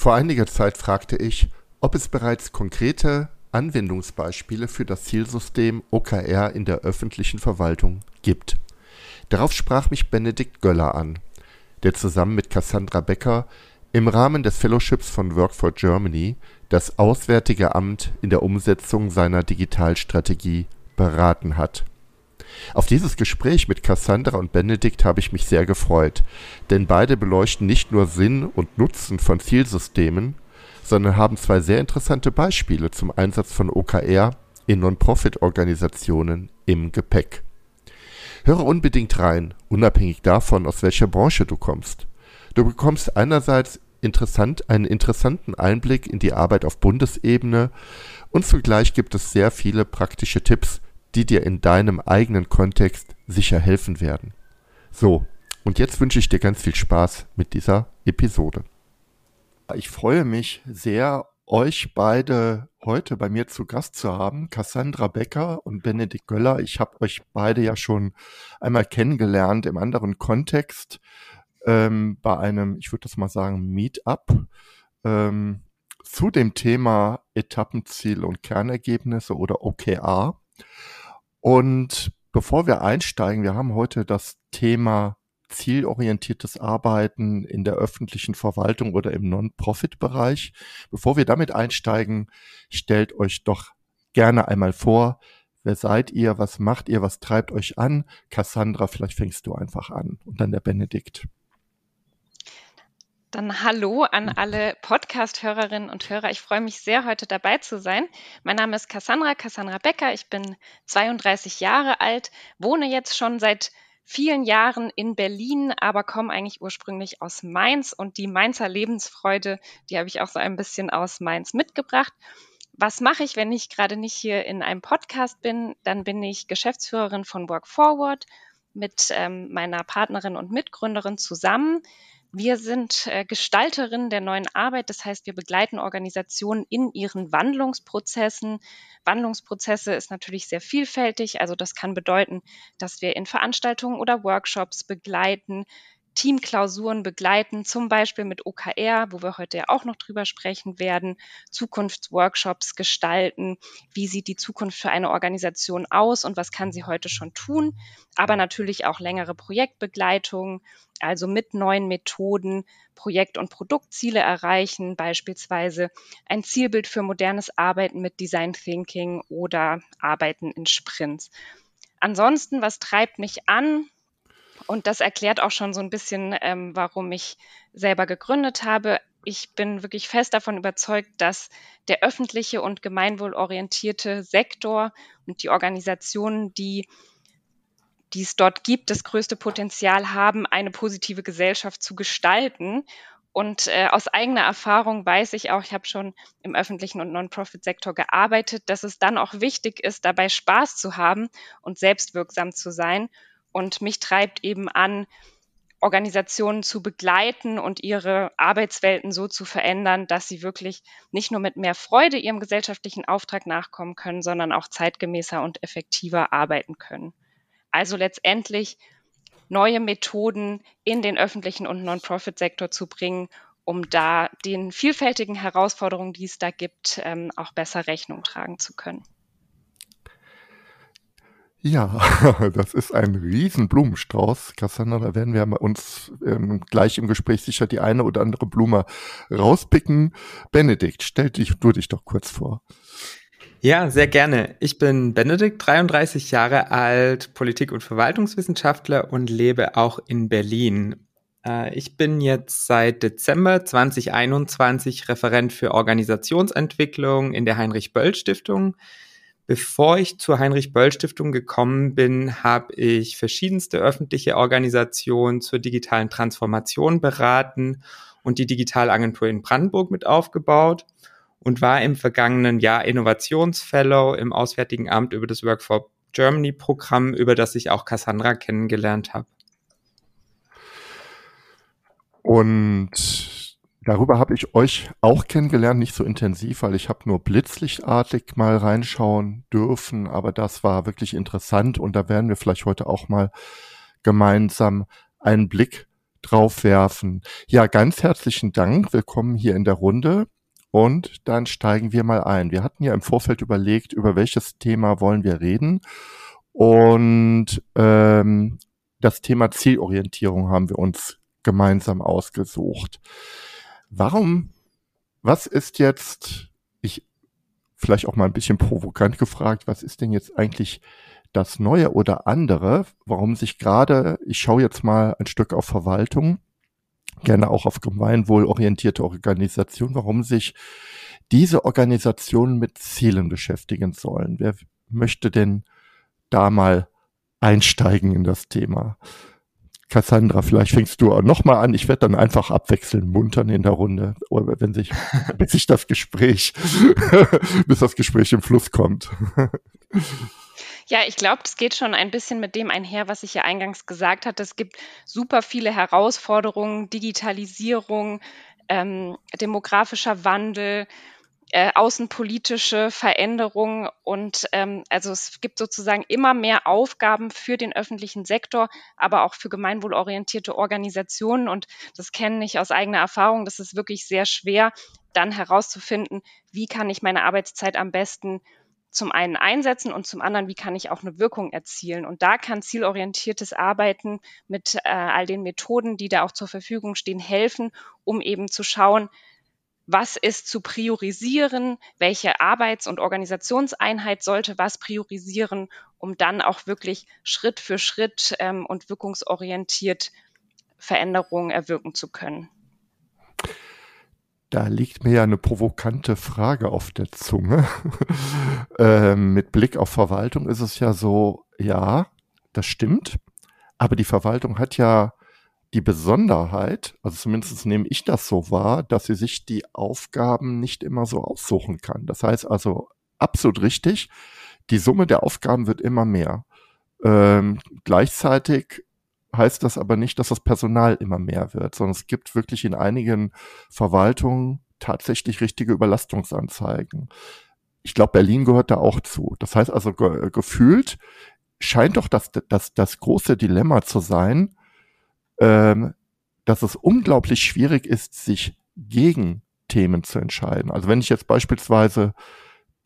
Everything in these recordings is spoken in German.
Vor einiger Zeit fragte ich, ob es bereits konkrete Anwendungsbeispiele für das Zielsystem OKR in der öffentlichen Verwaltung gibt. Darauf sprach mich Benedikt Göller an, der zusammen mit Cassandra Becker im Rahmen des Fellowships von Work for Germany das Auswärtige Amt in der Umsetzung seiner Digitalstrategie beraten hat auf dieses Gespräch mit Cassandra und Benedikt habe ich mich sehr gefreut, denn beide beleuchten nicht nur Sinn und Nutzen von Zielsystemen, sondern haben zwei sehr interessante Beispiele zum Einsatz von OKR in Non-Profit-Organisationen im Gepäck. Höre unbedingt rein, unabhängig davon, aus welcher Branche du kommst. Du bekommst einerseits interessant, einen interessanten Einblick in die Arbeit auf Bundesebene und zugleich gibt es sehr viele praktische Tipps, die dir in deinem eigenen Kontext sicher helfen werden. So, und jetzt wünsche ich dir ganz viel Spaß mit dieser Episode. Ich freue mich sehr, euch beide heute bei mir zu Gast zu haben, Cassandra Becker und Benedikt Göller. Ich habe euch beide ja schon einmal kennengelernt im anderen Kontext ähm, bei einem, ich würde das mal sagen, Meetup ähm, zu dem Thema Etappenziel und Kernergebnisse oder OKR. Und bevor wir einsteigen, wir haben heute das Thema zielorientiertes Arbeiten in der öffentlichen Verwaltung oder im Non-Profit-Bereich. Bevor wir damit einsteigen, stellt euch doch gerne einmal vor, wer seid ihr, was macht ihr, was treibt euch an? Cassandra, vielleicht fängst du einfach an und dann der Benedikt. Dann hallo an alle Podcast-Hörerinnen und Hörer. Ich freue mich sehr, heute dabei zu sein. Mein Name ist Cassandra, Cassandra Becker. Ich bin 32 Jahre alt, wohne jetzt schon seit vielen Jahren in Berlin, aber komme eigentlich ursprünglich aus Mainz und die Mainzer Lebensfreude, die habe ich auch so ein bisschen aus Mainz mitgebracht. Was mache ich, wenn ich gerade nicht hier in einem Podcast bin? Dann bin ich Geschäftsführerin von Work Forward mit ähm, meiner Partnerin und Mitgründerin zusammen. Wir sind äh, Gestalterinnen der neuen Arbeit. Das heißt, wir begleiten Organisationen in ihren Wandlungsprozessen. Wandlungsprozesse ist natürlich sehr vielfältig. Also das kann bedeuten, dass wir in Veranstaltungen oder Workshops begleiten, Teamklausuren begleiten, zum Beispiel mit OKR, wo wir heute ja auch noch drüber sprechen werden, Zukunftsworkshops gestalten, wie sieht die Zukunft für eine Organisation aus und was kann sie heute schon tun, aber natürlich auch längere Projektbegleitung, also mit neuen Methoden Projekt- und Produktziele erreichen, beispielsweise ein Zielbild für modernes Arbeiten mit Design Thinking oder Arbeiten in Sprints. Ansonsten, was treibt mich an? Und das erklärt auch schon so ein bisschen, ähm, warum ich selber gegründet habe. Ich bin wirklich fest davon überzeugt, dass der öffentliche und gemeinwohlorientierte Sektor und die Organisationen, die die es dort gibt, das größte Potenzial haben, eine positive Gesellschaft zu gestalten. Und äh, aus eigener Erfahrung weiß ich auch, ich habe schon im öffentlichen und Non-Profit-Sektor gearbeitet, dass es dann auch wichtig ist, dabei Spaß zu haben und selbstwirksam zu sein. Und mich treibt eben an, Organisationen zu begleiten und ihre Arbeitswelten so zu verändern, dass sie wirklich nicht nur mit mehr Freude ihrem gesellschaftlichen Auftrag nachkommen können, sondern auch zeitgemäßer und effektiver arbeiten können. Also letztendlich neue Methoden in den öffentlichen und Non-Profit-Sektor zu bringen, um da den vielfältigen Herausforderungen, die es da gibt, ähm, auch besser Rechnung tragen zu können. Ja, das ist ein riesen Blumenstrauß, Cassandra. Da werden wir uns ähm, gleich im Gespräch sicher die eine oder andere Blume rauspicken. Benedikt, stell dich, du dich doch kurz vor. Ja, sehr gerne. Ich bin Benedikt, 33 Jahre alt, Politik- und Verwaltungswissenschaftler und lebe auch in Berlin. Äh, ich bin jetzt seit Dezember 2021 Referent für Organisationsentwicklung in der Heinrich-Böll-Stiftung. Bevor ich zur Heinrich-Böll-Stiftung gekommen bin, habe ich verschiedenste öffentliche Organisationen zur digitalen Transformation beraten und die Digitalagentur in Brandenburg mit aufgebaut. und war im vergangenen Jahr Innovationsfellow im Auswärtigen Amt über das Work for Germany Programm, über das ich auch Cassandra kennengelernt habe. Und darüber habe ich euch auch kennengelernt, nicht so intensiv, weil ich habe nur blitzlichtartig mal reinschauen dürfen, aber das war wirklich interessant und da werden wir vielleicht heute auch mal gemeinsam einen Blick drauf werfen. Ja, ganz herzlichen Dank. Willkommen hier in der Runde. Und dann steigen wir mal ein. Wir hatten ja im Vorfeld überlegt, über welches Thema wollen wir reden. Und ähm, das Thema Zielorientierung haben wir uns gemeinsam ausgesucht. Warum, was ist jetzt, ich vielleicht auch mal ein bisschen provokant gefragt, was ist denn jetzt eigentlich das Neue oder andere, warum sich gerade, ich schaue jetzt mal ein Stück auf Verwaltung, gerne auch auf gemeinwohlorientierte Organisationen, warum sich diese Organisationen mit Zielen beschäftigen sollen. Wer möchte denn da mal einsteigen in das Thema? Cassandra, vielleicht fängst du noch mal an. Ich werde dann einfach abwechseln, muntern in der Runde, wenn sich, bis sich das Gespräch, bis das Gespräch im Fluss kommt. Ja, ich glaube, das geht schon ein bisschen mit dem einher, was ich ja eingangs gesagt hatte. Es gibt super viele Herausforderungen, Digitalisierung, ähm, demografischer Wandel, äh, außenpolitische Veränderungen und ähm, also es gibt sozusagen immer mehr Aufgaben für den öffentlichen Sektor, aber auch für gemeinwohlorientierte Organisationen und das kenne ich aus eigener Erfahrung. Das ist wirklich sehr schwer, dann herauszufinden, wie kann ich meine Arbeitszeit am besten zum einen einsetzen und zum anderen, wie kann ich auch eine Wirkung erzielen. Und da kann zielorientiertes Arbeiten mit äh, all den Methoden, die da auch zur Verfügung stehen, helfen, um eben zu schauen, was ist zu priorisieren, welche Arbeits- und Organisationseinheit sollte was priorisieren, um dann auch wirklich Schritt für Schritt ähm, und wirkungsorientiert Veränderungen erwirken zu können. Da liegt mir ja eine provokante Frage auf der Zunge. ähm, mit Blick auf Verwaltung ist es ja so, ja, das stimmt. Aber die Verwaltung hat ja die Besonderheit, also zumindest nehme ich das so wahr, dass sie sich die Aufgaben nicht immer so aussuchen kann. Das heißt also absolut richtig, die Summe der Aufgaben wird immer mehr. Ähm, gleichzeitig heißt das aber nicht, dass das Personal immer mehr wird, sondern es gibt wirklich in einigen Verwaltungen tatsächlich richtige Überlastungsanzeigen. Ich glaube, Berlin gehört da auch zu. Das heißt also, ge gefühlt scheint doch das, das, das große Dilemma zu sein, ähm, dass es unglaublich schwierig ist, sich gegen Themen zu entscheiden. Also wenn ich jetzt beispielsweise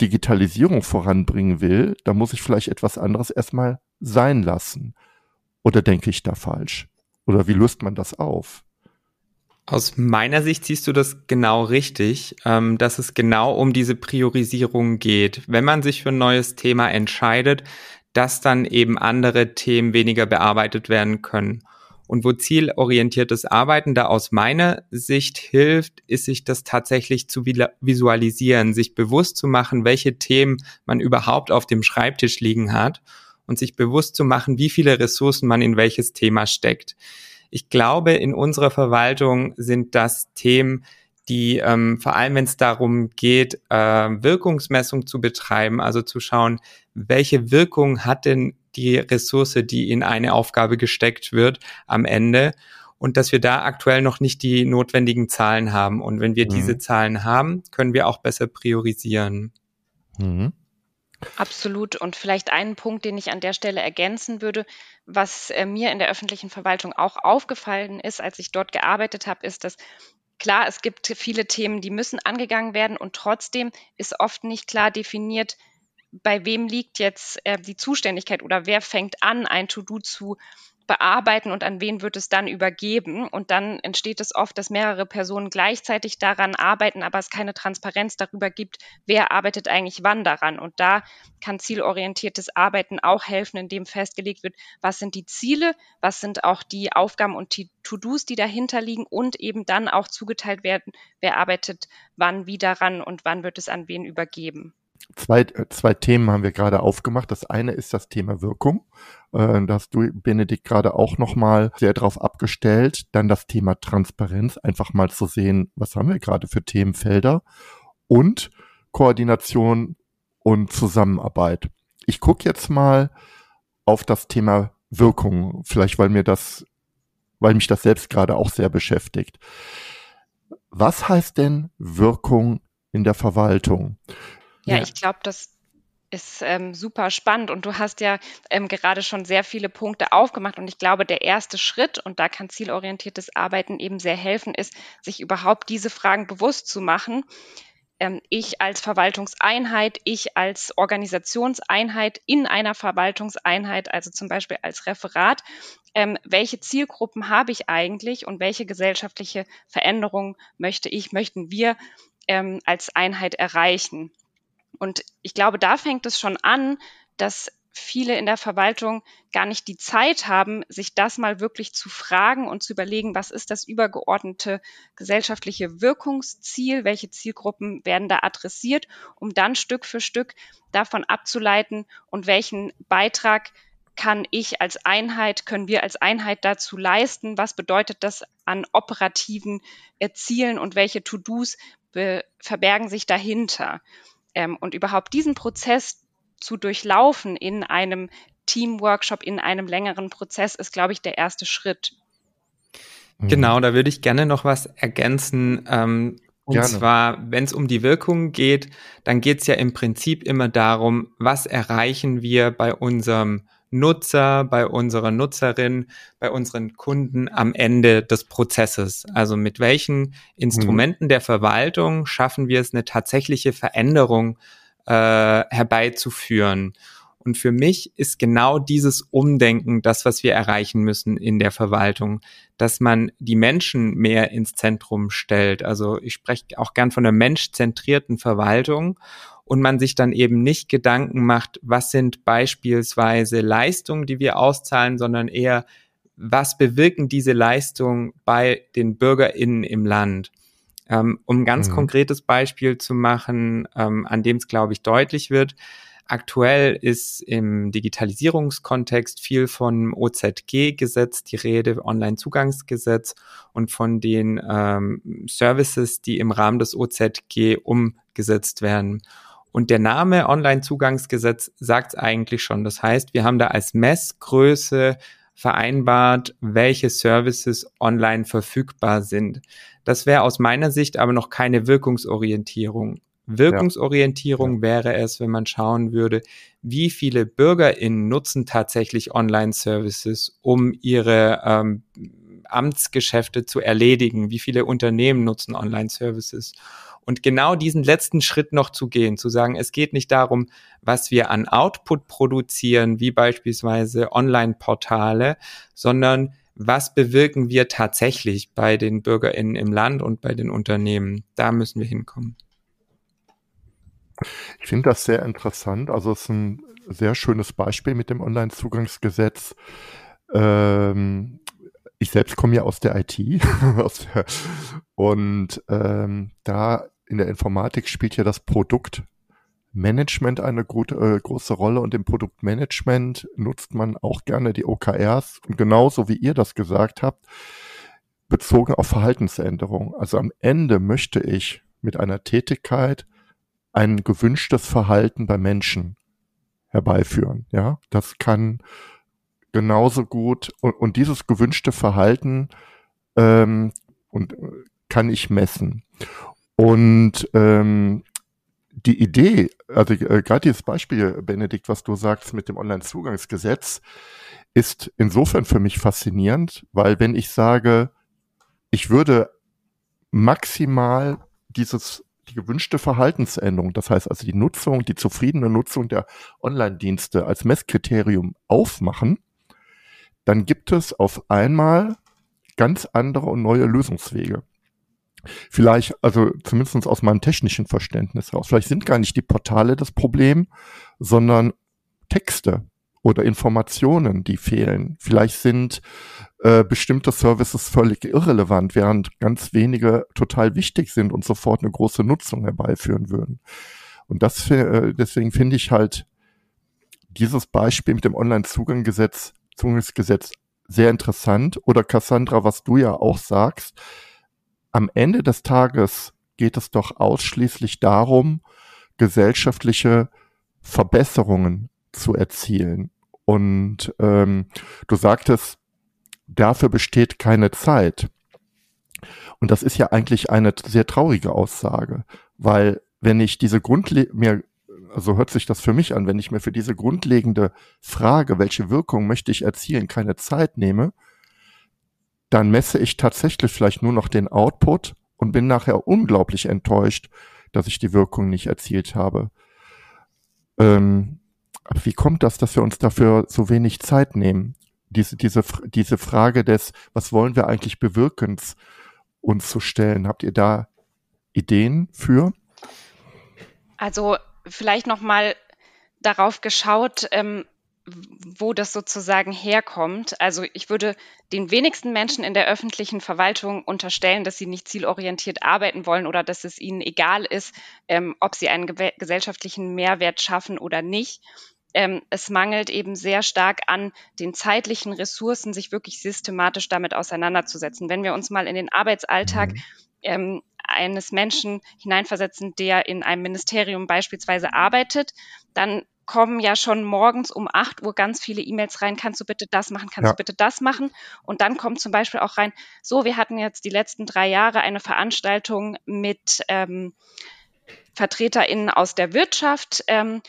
Digitalisierung voranbringen will, dann muss ich vielleicht etwas anderes erstmal sein lassen. Oder denke ich da falsch? Oder wie löst man das auf? Aus meiner Sicht siehst du das genau richtig, ähm, dass es genau um diese Priorisierung geht. Wenn man sich für ein neues Thema entscheidet, dass dann eben andere Themen weniger bearbeitet werden können. Und wo zielorientiertes Arbeiten da aus meiner Sicht hilft, ist sich das tatsächlich zu visualisieren, sich bewusst zu machen, welche Themen man überhaupt auf dem Schreibtisch liegen hat und sich bewusst zu machen, wie viele Ressourcen man in welches Thema steckt. Ich glaube, in unserer Verwaltung sind das Themen, die ähm, vor allem, wenn es darum geht, äh, Wirkungsmessung zu betreiben, also zu schauen, welche Wirkung hat denn die Ressource, die in eine Aufgabe gesteckt wird, am Ende und dass wir da aktuell noch nicht die notwendigen Zahlen haben. Und wenn wir mhm. diese Zahlen haben, können wir auch besser priorisieren. Mhm. Absolut. Und vielleicht einen Punkt, den ich an der Stelle ergänzen würde, was äh, mir in der öffentlichen Verwaltung auch aufgefallen ist, als ich dort gearbeitet habe, ist, dass klar, es gibt viele Themen, die müssen angegangen werden und trotzdem ist oft nicht klar definiert, bei wem liegt jetzt äh, die Zuständigkeit oder wer fängt an, ein To-Do zu bearbeiten und an wen wird es dann übergeben. Und dann entsteht es oft, dass mehrere Personen gleichzeitig daran arbeiten, aber es keine Transparenz darüber gibt, wer arbeitet eigentlich wann daran. Und da kann zielorientiertes Arbeiten auch helfen, indem festgelegt wird, was sind die Ziele, was sind auch die Aufgaben und die To-Dos, die dahinter liegen und eben dann auch zugeteilt werden, wer arbeitet wann wie daran und wann wird es an wen übergeben. Zwei, äh, zwei Themen haben wir gerade aufgemacht. Das eine ist das Thema Wirkung. Äh, da hast du, Benedikt, gerade auch nochmal sehr drauf abgestellt. Dann das Thema Transparenz, einfach mal zu sehen, was haben wir gerade für Themenfelder. und Koordination und Zusammenarbeit. Ich gucke jetzt mal auf das Thema Wirkung, vielleicht weil mir das, weil mich das selbst gerade auch sehr beschäftigt. Was heißt denn Wirkung in der Verwaltung? Ja, ja. ich glaube, das ist ähm, super spannend und du hast ja ähm, gerade schon sehr viele Punkte aufgemacht und ich glaube, der erste Schritt, und da kann zielorientiertes Arbeiten eben sehr helfen, ist, sich überhaupt diese Fragen bewusst zu machen. Ähm, ich als Verwaltungseinheit, ich als Organisationseinheit in einer Verwaltungseinheit, also zum Beispiel als Referat, ähm, welche Zielgruppen habe ich eigentlich und welche gesellschaftliche Veränderungen möchte ich, möchten wir ähm, als Einheit erreichen? Und ich glaube, da fängt es schon an, dass viele in der Verwaltung gar nicht die Zeit haben, sich das mal wirklich zu fragen und zu überlegen, was ist das übergeordnete gesellschaftliche Wirkungsziel, welche Zielgruppen werden da adressiert, um dann Stück für Stück davon abzuleiten und welchen Beitrag kann ich als Einheit, können wir als Einheit dazu leisten, was bedeutet das an operativen Zielen und welche To-Dos verbergen sich dahinter. Ähm, und überhaupt diesen Prozess zu durchlaufen in einem Teamworkshop, in einem längeren Prozess, ist, glaube ich, der erste Schritt. Mhm. Genau, da würde ich gerne noch was ergänzen. Ähm, und gerne. zwar, wenn es um die Wirkung geht, dann geht es ja im Prinzip immer darum, was erreichen wir bei unserem Nutzer, bei unserer Nutzerin, bei unseren Kunden am Ende des Prozesses. Also mit welchen Instrumenten mhm. der Verwaltung schaffen wir es, eine tatsächliche Veränderung äh, herbeizuführen. Und für mich ist genau dieses Umdenken das, was wir erreichen müssen in der Verwaltung, dass man die Menschen mehr ins Zentrum stellt. Also ich spreche auch gern von der menschzentrierten Verwaltung und man sich dann eben nicht Gedanken macht, was sind beispielsweise Leistungen, die wir auszahlen, sondern eher, was bewirken diese Leistungen bei den BürgerInnen im Land. Ähm, um ein ganz mhm. konkretes Beispiel zu machen, ähm, an dem es, glaube ich, deutlich wird. Aktuell ist im Digitalisierungskontext viel von OZG-Gesetz die Rede, Online-Zugangsgesetz und von den ähm, Services, die im Rahmen des OZG umgesetzt werden. Und der Name Online-Zugangsgesetz sagt es eigentlich schon. Das heißt, wir haben da als Messgröße vereinbart, welche Services online verfügbar sind. Das wäre aus meiner Sicht aber noch keine Wirkungsorientierung. Wirkungsorientierung ja. wäre es, wenn man schauen würde, wie viele BürgerInnen nutzen tatsächlich Online-Services, um ihre ähm, Amtsgeschäfte zu erledigen, wie viele Unternehmen nutzen Online-Services. Und genau diesen letzten Schritt noch zu gehen, zu sagen, es geht nicht darum, was wir an Output produzieren, wie beispielsweise Online-Portale, sondern was bewirken wir tatsächlich bei den BürgerInnen im Land und bei den Unternehmen? Da müssen wir hinkommen. Ich finde das sehr interessant. Also es ist ein sehr schönes Beispiel mit dem Online-Zugangsgesetz. Ähm, ich selbst komme ja aus der IT und ähm, da in der Informatik spielt ja das Produktmanagement eine gute, äh, große Rolle und im Produktmanagement nutzt man auch gerne die OKRs und genauso wie ihr das gesagt habt, bezogen auf Verhaltensänderung. Also am Ende möchte ich mit einer Tätigkeit ein gewünschtes Verhalten bei Menschen herbeiführen. Ja, das kann genauso gut und, und dieses gewünschte Verhalten ähm, und äh, kann ich messen. Und ähm, die Idee, also äh, gerade dieses Beispiel, Benedikt, was du sagst mit dem Onlinezugangsgesetz, ist insofern für mich faszinierend, weil wenn ich sage, ich würde maximal dieses die gewünschte Verhaltensänderung, das heißt also die Nutzung, die zufriedene Nutzung der Online-Dienste als Messkriterium aufmachen, dann gibt es auf einmal ganz andere und neue Lösungswege. Vielleicht, also zumindest aus meinem technischen Verständnis heraus, vielleicht sind gar nicht die Portale das Problem, sondern Texte oder Informationen, die fehlen. Vielleicht sind äh, bestimmte Services völlig irrelevant, während ganz wenige total wichtig sind und sofort eine große Nutzung herbeiführen würden. Und das äh, deswegen finde ich halt dieses Beispiel mit dem Online-Zuganggesetz, Zugangsgesetz sehr interessant. Oder Cassandra, was du ja auch sagst, am Ende des Tages geht es doch ausschließlich darum, gesellschaftliche Verbesserungen zu erzielen. Und ähm, du sagtest, dafür besteht keine Zeit. Und das ist ja eigentlich eine sehr traurige Aussage, weil wenn ich diese Grundle mir so hört sich das für mich an, wenn ich mir für diese grundlegende Frage, welche Wirkung möchte ich erzielen, keine Zeit nehme, dann messe ich tatsächlich vielleicht nur noch den Output und bin nachher unglaublich enttäuscht, dass ich die Wirkung nicht erzielt habe. Ähm, wie kommt das, dass wir uns dafür so wenig Zeit nehmen? Diese, diese, diese Frage des, was wollen wir eigentlich bewirken, uns zu stellen. Habt ihr da Ideen für? Also vielleicht noch mal darauf geschaut, ähm, wo das sozusagen herkommt. Also ich würde den wenigsten Menschen in der öffentlichen Verwaltung unterstellen, dass sie nicht zielorientiert arbeiten wollen oder dass es ihnen egal ist, ähm, ob sie einen gesellschaftlichen Mehrwert schaffen oder nicht. Ähm, es mangelt eben sehr stark an den zeitlichen Ressourcen, sich wirklich systematisch damit auseinanderzusetzen. Wenn wir uns mal in den Arbeitsalltag mhm. ähm, eines Menschen hineinversetzen, der in einem Ministerium beispielsweise arbeitet, dann kommen ja schon morgens um 8 Uhr ganz viele E-Mails rein, kannst du bitte das machen, kannst ja. du bitte das machen? Und dann kommt zum Beispiel auch rein, so, wir hatten jetzt die letzten drei Jahre eine Veranstaltung mit ähm, VertreterInnen aus der Wirtschaft. Ähm,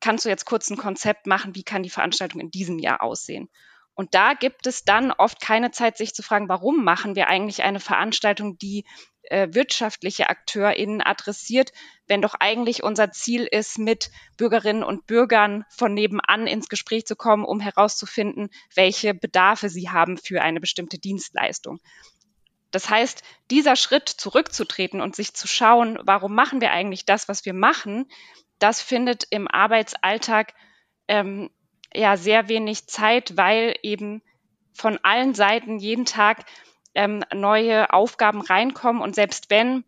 kannst du jetzt kurz ein Konzept machen, wie kann die Veranstaltung in diesem Jahr aussehen? Und da gibt es dann oft keine Zeit, sich zu fragen, warum machen wir eigentlich eine Veranstaltung, die äh, wirtschaftliche AkteurInnen adressiert, wenn doch eigentlich unser Ziel ist, mit Bürgerinnen und Bürgern von nebenan ins Gespräch zu kommen, um herauszufinden, welche Bedarfe sie haben für eine bestimmte Dienstleistung. Das heißt, dieser Schritt zurückzutreten und sich zu schauen, warum machen wir eigentlich das, was wir machen, das findet im Arbeitsalltag ähm, ja sehr wenig Zeit, weil eben von allen Seiten jeden Tag ähm, neue Aufgaben reinkommen. Und selbst wenn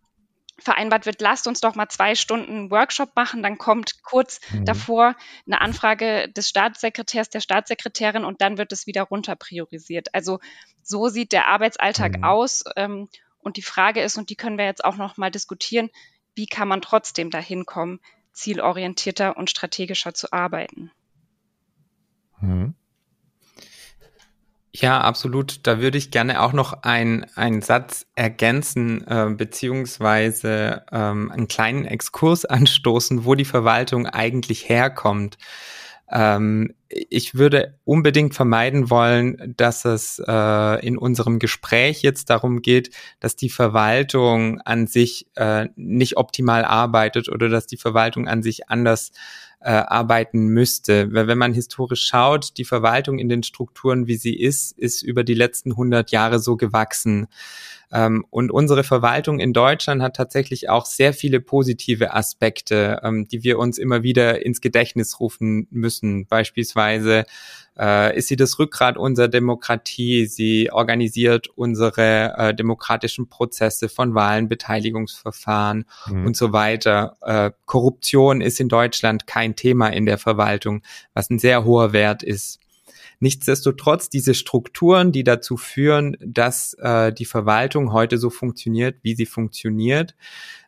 vereinbart wird, lasst uns doch mal zwei Stunden Workshop machen, dann kommt kurz mhm. davor eine Anfrage des Staatssekretärs, der Staatssekretärin und dann wird es wieder runter priorisiert. Also so sieht der Arbeitsalltag mhm. aus. Ähm, und die Frage ist, und die können wir jetzt auch noch mal diskutieren, wie kann man trotzdem dahin kommen, zielorientierter und strategischer zu arbeiten? Mhm. Ja, absolut. Da würde ich gerne auch noch ein, einen Satz ergänzen, äh, beziehungsweise ähm, einen kleinen Exkurs anstoßen, wo die Verwaltung eigentlich herkommt. Ähm, ich würde unbedingt vermeiden wollen, dass es äh, in unserem Gespräch jetzt darum geht, dass die Verwaltung an sich äh, nicht optimal arbeitet oder dass die Verwaltung an sich anders äh, arbeiten müsste. Weil wenn man historisch schaut, die Verwaltung in den Strukturen, wie sie ist, ist über die letzten 100 Jahre so gewachsen. Ähm, und unsere Verwaltung in Deutschland hat tatsächlich auch sehr viele positive Aspekte, ähm, die wir uns immer wieder ins Gedächtnis rufen müssen. Beispielsweise äh, ist sie das Rückgrat unserer Demokratie. Sie organisiert unsere äh, demokratischen Prozesse von Wahlen, Beteiligungsverfahren mhm. und so weiter. Äh, Korruption ist in Deutschland kein Thema in der Verwaltung, was ein sehr hoher Wert ist. Nichtsdestotrotz diese Strukturen, die dazu führen, dass äh, die Verwaltung heute so funktioniert, wie sie funktioniert,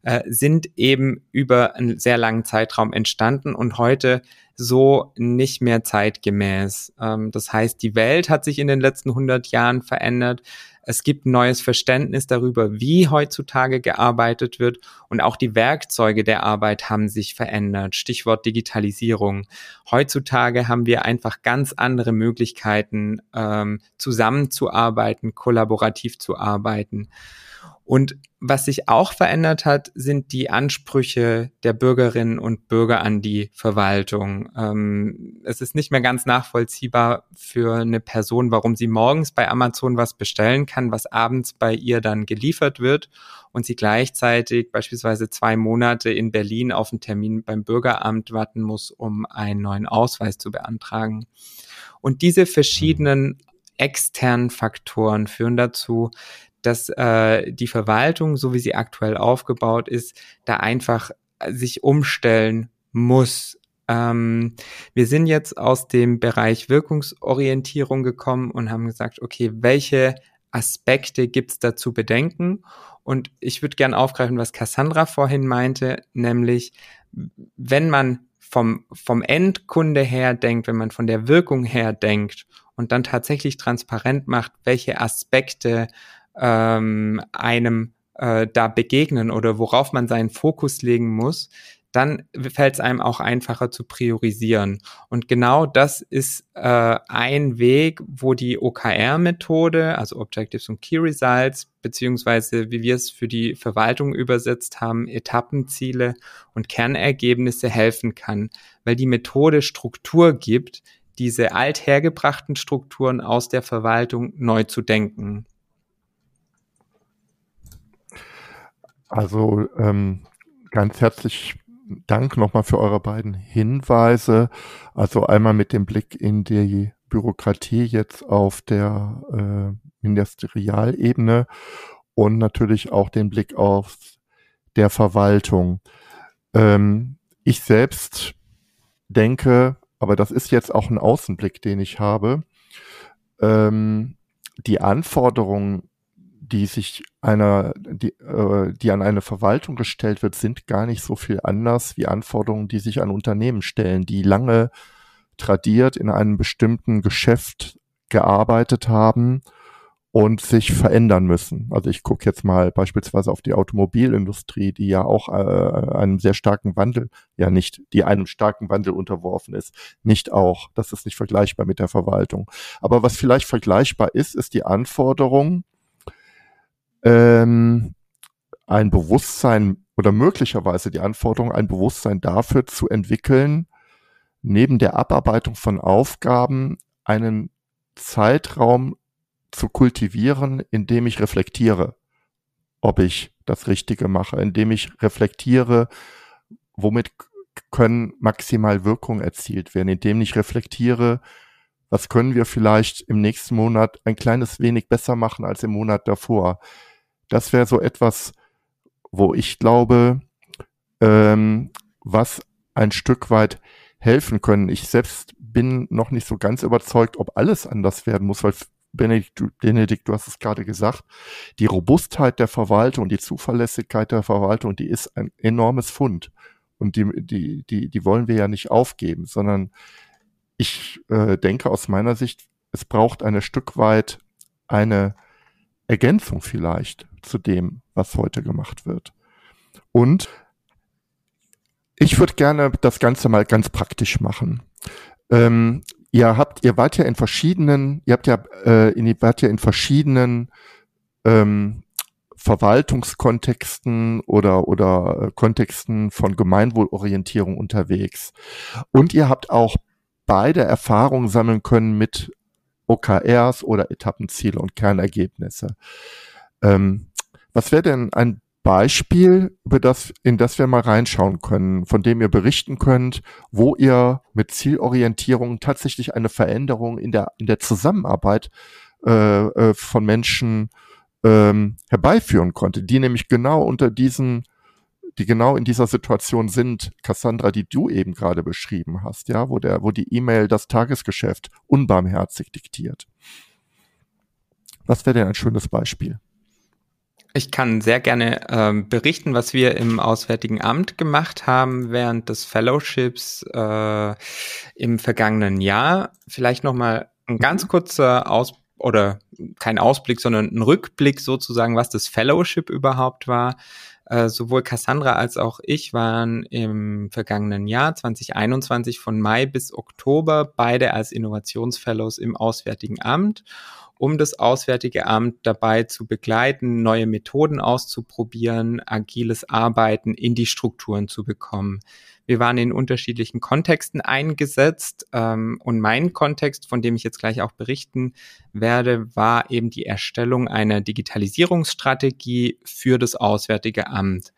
äh, sind eben über einen sehr langen Zeitraum entstanden und heute so nicht mehr zeitgemäß. Ähm, das heißt, die Welt hat sich in den letzten 100 Jahren verändert. Es gibt ein neues Verständnis darüber, wie heutzutage gearbeitet wird und auch die Werkzeuge der Arbeit haben sich verändert. Stichwort Digitalisierung. Heutzutage haben wir einfach ganz andere Möglichkeiten, ähm, zusammenzuarbeiten, kollaborativ zu arbeiten. Und was sich auch verändert hat, sind die Ansprüche der Bürgerinnen und Bürger an die Verwaltung. Ähm, es ist nicht mehr ganz nachvollziehbar für eine Person, warum sie morgens bei Amazon was bestellen kann, was abends bei ihr dann geliefert wird und sie gleichzeitig beispielsweise zwei Monate in Berlin auf einen Termin beim Bürgeramt warten muss, um einen neuen Ausweis zu beantragen. Und diese verschiedenen externen Faktoren führen dazu, dass äh, die Verwaltung, so wie sie aktuell aufgebaut ist, da einfach sich umstellen muss. Ähm, wir sind jetzt aus dem Bereich Wirkungsorientierung gekommen und haben gesagt, okay, welche Aspekte gibt es da zu bedenken? Und ich würde gern aufgreifen, was Cassandra vorhin meinte, nämlich wenn man vom, vom Endkunde her denkt, wenn man von der Wirkung her denkt und dann tatsächlich transparent macht, welche Aspekte ähm, einem äh, da begegnen oder worauf man seinen Fokus legen muss, dann fällt es einem auch einfacher zu priorisieren. Und genau das ist äh, ein Weg, wo die OKR-Methode, also Objectives und Key Results, beziehungsweise wie wir es für die Verwaltung übersetzt haben, Etappenziele und Kernergebnisse helfen kann, weil die Methode Struktur gibt, diese althergebrachten Strukturen aus der Verwaltung neu zu denken. Also ähm, ganz herzlich Dank nochmal für eure beiden Hinweise. Also einmal mit dem Blick in die Bürokratie jetzt auf der äh, Ministerialebene und natürlich auch den Blick auf der Verwaltung. Ähm, ich selbst denke, aber das ist jetzt auch ein Außenblick, den ich habe, ähm, die Anforderungen die sich einer, die, äh, die an eine Verwaltung gestellt wird, sind gar nicht so viel anders wie Anforderungen, die sich an Unternehmen stellen, die lange tradiert in einem bestimmten Geschäft gearbeitet haben und sich verändern müssen. Also ich gucke jetzt mal beispielsweise auf die Automobilindustrie, die ja auch äh, einem sehr starken Wandel, ja nicht, die einem starken Wandel unterworfen ist, nicht auch. Das ist nicht vergleichbar mit der Verwaltung. Aber was vielleicht vergleichbar ist, ist die Anforderung, ähm, ein Bewusstsein oder möglicherweise die Anforderung, ein Bewusstsein dafür zu entwickeln, neben der Abarbeitung von Aufgaben einen Zeitraum zu kultivieren, in dem ich reflektiere, ob ich das Richtige mache, indem ich reflektiere, womit können maximal Wirkung erzielt werden, indem ich reflektiere, was können wir vielleicht im nächsten Monat ein kleines wenig besser machen als im Monat davor das wäre so etwas, wo ich glaube, ähm, was ein Stück weit helfen können. Ich selbst bin noch nicht so ganz überzeugt, ob alles anders werden muss, weil Benedikt, du, Benedikt, du hast es gerade gesagt, die Robustheit der Verwaltung, die Zuverlässigkeit der Verwaltung, die ist ein enormes Fund. Und die, die, die, die wollen wir ja nicht aufgeben, sondern ich äh, denke aus meiner Sicht, es braucht eine Stück weit eine Ergänzung vielleicht zu dem, was heute gemacht wird. Und ich würde gerne das Ganze mal ganz praktisch machen. Ähm, ihr habt, ihr wart ja in verschiedenen, ihr habt ja, äh, ihr wart ja in verschiedenen ähm, Verwaltungskontexten oder oder äh, Kontexten von Gemeinwohlorientierung unterwegs. Und ihr habt auch beide Erfahrungen sammeln können mit OKRs oder Etappenziele und Kernergebnisse. Ähm, was wäre denn ein Beispiel, über das, in das wir mal reinschauen können, von dem ihr berichten könnt, wo ihr mit Zielorientierung tatsächlich eine Veränderung in der, in der Zusammenarbeit äh, äh, von Menschen ähm, herbeiführen konnte, die nämlich genau unter diesen die genau in dieser Situation sind, Cassandra, die du eben gerade beschrieben hast, ja, wo der, wo die E-Mail das Tagesgeschäft unbarmherzig diktiert. Was wäre denn ein schönes Beispiel? Ich kann sehr gerne ähm, berichten, was wir im Auswärtigen Amt gemacht haben während des Fellowships äh, im vergangenen Jahr. Vielleicht noch mal ein ganz mhm. kurzer Aus oder kein Ausblick, sondern ein Rückblick sozusagen, was das Fellowship überhaupt war. Äh, sowohl Cassandra als auch ich waren im vergangenen Jahr 2021 von Mai bis Oktober beide als Innovationsfellows im Auswärtigen Amt um das Auswärtige Amt dabei zu begleiten, neue Methoden auszuprobieren, agiles Arbeiten in die Strukturen zu bekommen. Wir waren in unterschiedlichen Kontexten eingesetzt ähm, und mein Kontext, von dem ich jetzt gleich auch berichten werde, war eben die Erstellung einer Digitalisierungsstrategie für das Auswärtige Amt.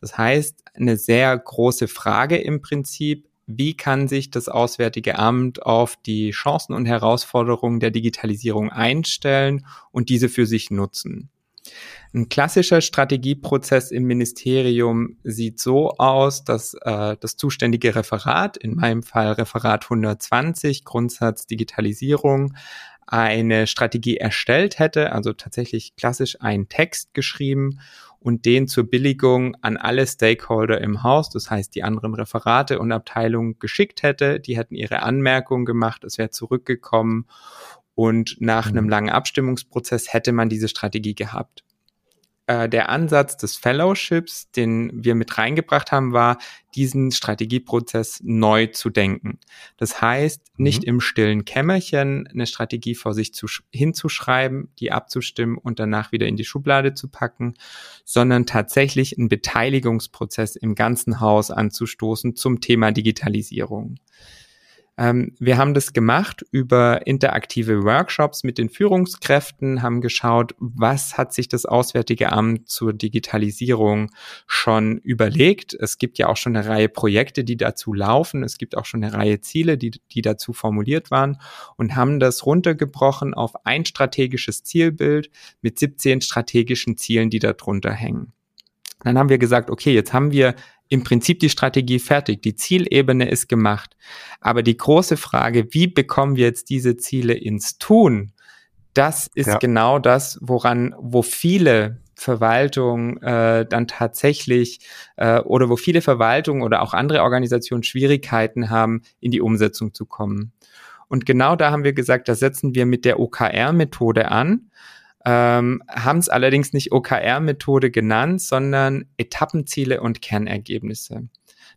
Das heißt, eine sehr große Frage im Prinzip, wie kann sich das Auswärtige Amt auf die Chancen und Herausforderungen der Digitalisierung einstellen und diese für sich nutzen. Ein klassischer Strategieprozess im Ministerium sieht so aus, dass äh, das zuständige Referat, in meinem Fall Referat 120, Grundsatz Digitalisierung, eine Strategie erstellt hätte, also tatsächlich klassisch einen Text geschrieben und den zur Billigung an alle Stakeholder im Haus, das heißt die anderen Referate und Abteilungen geschickt hätte. Die hätten ihre Anmerkungen gemacht, es wäre zurückgekommen und nach mhm. einem langen Abstimmungsprozess hätte man diese Strategie gehabt. Äh, der Ansatz des Fellowships, den wir mit reingebracht haben, war, diesen Strategieprozess neu zu denken. Das heißt, nicht mhm. im stillen Kämmerchen eine Strategie vor sich zu, hinzuschreiben, die abzustimmen und danach wieder in die Schublade zu packen, sondern tatsächlich einen Beteiligungsprozess im ganzen Haus anzustoßen zum Thema Digitalisierung. Ähm, wir haben das gemacht über interaktive Workshops mit den Führungskräften, haben geschaut, was hat sich das Auswärtige Amt zur Digitalisierung schon überlegt. Es gibt ja auch schon eine Reihe Projekte, die dazu laufen. Es gibt auch schon eine Reihe Ziele, die, die dazu formuliert waren und haben das runtergebrochen auf ein strategisches Zielbild mit 17 strategischen Zielen, die darunter hängen. Dann haben wir gesagt, okay, jetzt haben wir im Prinzip die Strategie fertig. Die Zielebene ist gemacht. Aber die große Frage, wie bekommen wir jetzt diese Ziele ins Tun? Das ist ja. genau das, woran, wo viele Verwaltungen äh, dann tatsächlich äh, oder wo viele Verwaltungen oder auch andere Organisationen Schwierigkeiten haben, in die Umsetzung zu kommen. Und genau da haben wir gesagt, da setzen wir mit der OKR-Methode an ähm, haben es allerdings nicht OKR-Methode genannt, sondern Etappenziele und Kernergebnisse.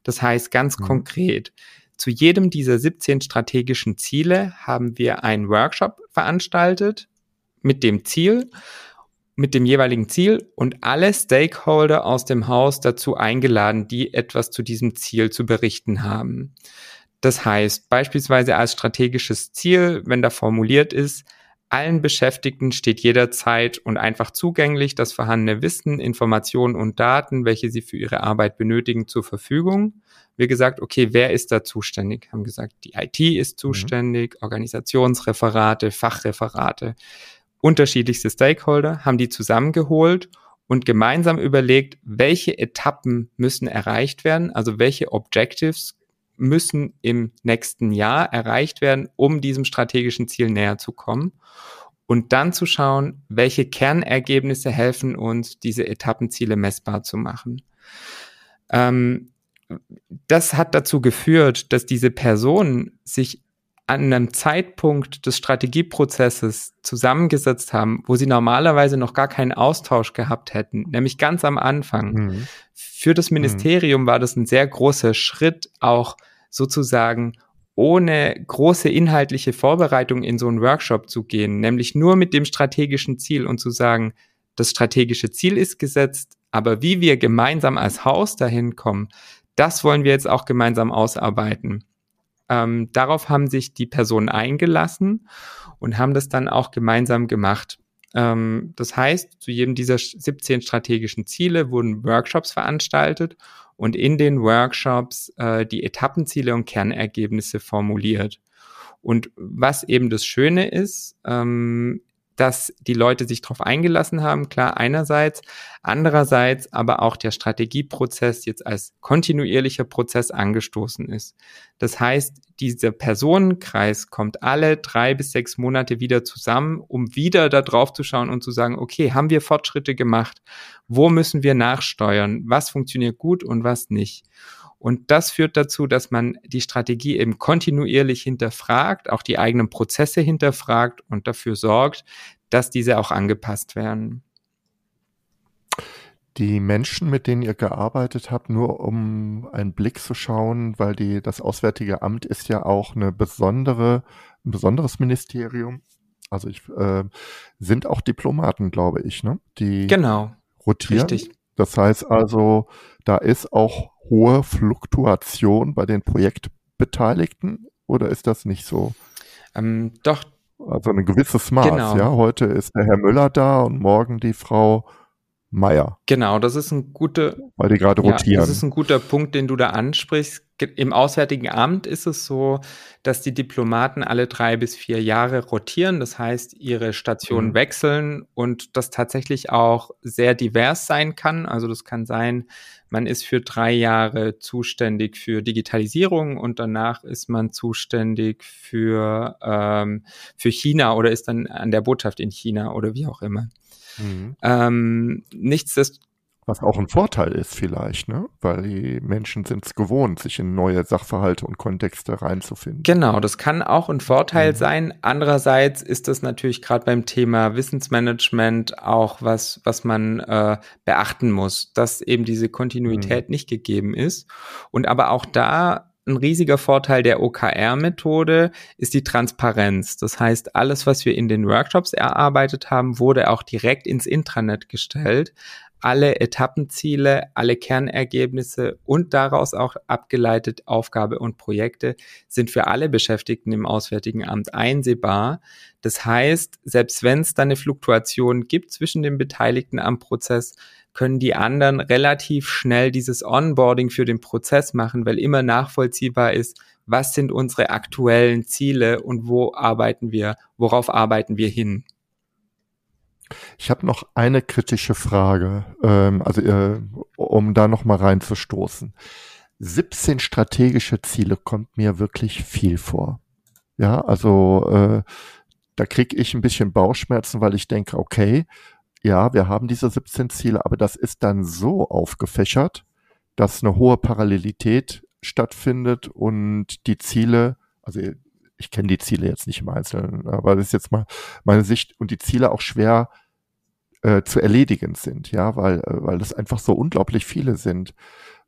Das heißt ganz mhm. konkret, zu jedem dieser 17 strategischen Ziele haben wir einen Workshop veranstaltet mit dem Ziel, mit dem jeweiligen Ziel und alle Stakeholder aus dem Haus dazu eingeladen, die etwas zu diesem Ziel zu berichten haben. Das heißt, beispielsweise als strategisches Ziel, wenn da formuliert ist, allen Beschäftigten steht jederzeit und einfach zugänglich das vorhandene Wissen, Informationen und Daten, welche sie für ihre Arbeit benötigen, zur Verfügung. Wir gesagt, okay, wer ist da zuständig? Haben gesagt, die IT ist mhm. zuständig, mhm. Organisationsreferate, Fachreferate, unterschiedlichste Stakeholder, haben die zusammengeholt und gemeinsam überlegt, welche Etappen müssen erreicht werden, also welche Objectives müssen im nächsten Jahr erreicht werden, um diesem strategischen Ziel näher zu kommen. Und dann zu schauen, welche Kernergebnisse helfen uns, diese Etappenziele messbar zu machen. Ähm, das hat dazu geführt, dass diese Personen sich an einem Zeitpunkt des Strategieprozesses zusammengesetzt haben, wo sie normalerweise noch gar keinen Austausch gehabt hätten, nämlich ganz am Anfang. Mhm. Für das Ministerium mhm. war das ein sehr großer Schritt, auch sozusagen ohne große inhaltliche Vorbereitung in so einen Workshop zu gehen, nämlich nur mit dem strategischen Ziel und zu sagen, das strategische Ziel ist gesetzt, aber wie wir gemeinsam als Haus dahin kommen, das wollen wir jetzt auch gemeinsam ausarbeiten. Ähm, darauf haben sich die Personen eingelassen und haben das dann auch gemeinsam gemacht. Ähm, das heißt, zu jedem dieser 17 strategischen Ziele wurden Workshops veranstaltet und in den Workshops äh, die Etappenziele und Kernergebnisse formuliert. Und was eben das Schöne ist, ähm, dass die Leute sich darauf eingelassen haben, klar einerseits, andererseits aber auch der Strategieprozess jetzt als kontinuierlicher Prozess angestoßen ist. Das heißt, dieser Personenkreis kommt alle drei bis sechs Monate wieder zusammen, um wieder da drauf zu schauen und zu sagen, okay, haben wir Fortschritte gemacht? Wo müssen wir nachsteuern? Was funktioniert gut und was nicht? Und das führt dazu, dass man die Strategie eben kontinuierlich hinterfragt, auch die eigenen Prozesse hinterfragt und dafür sorgt, dass diese auch angepasst werden. Die Menschen, mit denen ihr gearbeitet habt, nur um einen Blick zu schauen, weil die, das Auswärtige Amt ist ja auch eine besondere, ein besonderes Ministerium. Also ich, äh, sind auch Diplomaten, glaube ich, ne? Die genau, rotieren. Richtig. Das heißt also, da ist auch hohe Fluktuation bei den Projektbeteiligten oder ist das nicht so? Ähm, doch. Also ein gewisses Maß, genau. ja. Heute ist der Herr Müller da und morgen die Frau Meier. Genau, das ist ein guter, weil die gerade rotieren. Ja, das ist ein guter Punkt, den du da ansprichst. Im Auswärtigen Amt ist es so, dass die Diplomaten alle drei bis vier Jahre rotieren, das heißt, ihre Stationen mhm. wechseln und das tatsächlich auch sehr divers sein kann. Also das kann sein, man ist für drei Jahre zuständig für Digitalisierung und danach ist man zuständig für, ähm, für China oder ist dann an der Botschaft in China oder wie auch immer. Mhm. Ähm, nichtsdestotrotz was auch ein Vorteil ist vielleicht, ne? Weil die Menschen sind es gewohnt, sich in neue Sachverhalte und Kontexte reinzufinden. Genau, das kann auch ein Vorteil mhm. sein. Andererseits ist das natürlich gerade beim Thema Wissensmanagement auch was, was man äh, beachten muss, dass eben diese Kontinuität mhm. nicht gegeben ist. Und aber auch da ein riesiger Vorteil der OKR-Methode ist die Transparenz. Das heißt, alles, was wir in den Workshops erarbeitet haben, wurde auch direkt ins Intranet gestellt alle Etappenziele, alle Kernergebnisse und daraus auch abgeleitet Aufgabe und Projekte sind für alle Beschäftigten im Auswärtigen Amt einsehbar. Das heißt, selbst wenn es da eine Fluktuation gibt zwischen den Beteiligten am Prozess, können die anderen relativ schnell dieses Onboarding für den Prozess machen, weil immer nachvollziehbar ist, was sind unsere aktuellen Ziele und wo arbeiten wir, worauf arbeiten wir hin. Ich habe noch eine kritische Frage, ähm, also äh, um da noch mal reinzustoßen. 17 strategische Ziele kommt mir wirklich viel vor. Ja, also äh, da kriege ich ein bisschen Bauchschmerzen, weil ich denke, okay, ja, wir haben diese 17 Ziele, aber das ist dann so aufgefächert, dass eine hohe Parallelität stattfindet und die Ziele, also ich kenne die Ziele jetzt nicht im Einzelnen, aber das ist jetzt mal meine Sicht und die Ziele auch schwer äh, zu erledigen sind, ja, weil, äh, weil das einfach so unglaublich viele sind.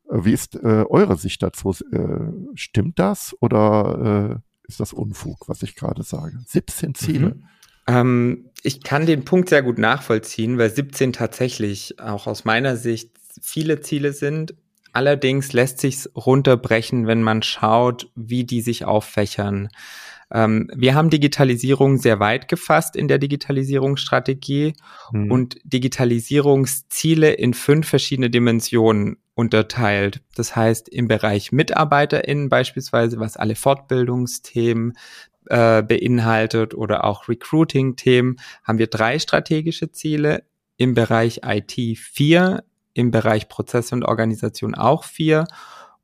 Äh, wie ist äh, eure Sicht dazu? Äh, stimmt das oder äh, ist das Unfug, was ich gerade sage? 17 Ziele? Mhm. Ähm, ich kann den Punkt sehr gut nachvollziehen, weil 17 tatsächlich auch aus meiner Sicht viele Ziele sind. Allerdings lässt sich's runterbrechen, wenn man schaut, wie die sich auffächern. Ähm, wir haben Digitalisierung sehr weit gefasst in der Digitalisierungsstrategie mhm. und Digitalisierungsziele in fünf verschiedene Dimensionen unterteilt. Das heißt, im Bereich MitarbeiterInnen beispielsweise, was alle Fortbildungsthemen äh, beinhaltet oder auch Recruiting-Themen, haben wir drei strategische Ziele. Im Bereich IT vier, im Bereich Prozesse und Organisation auch vier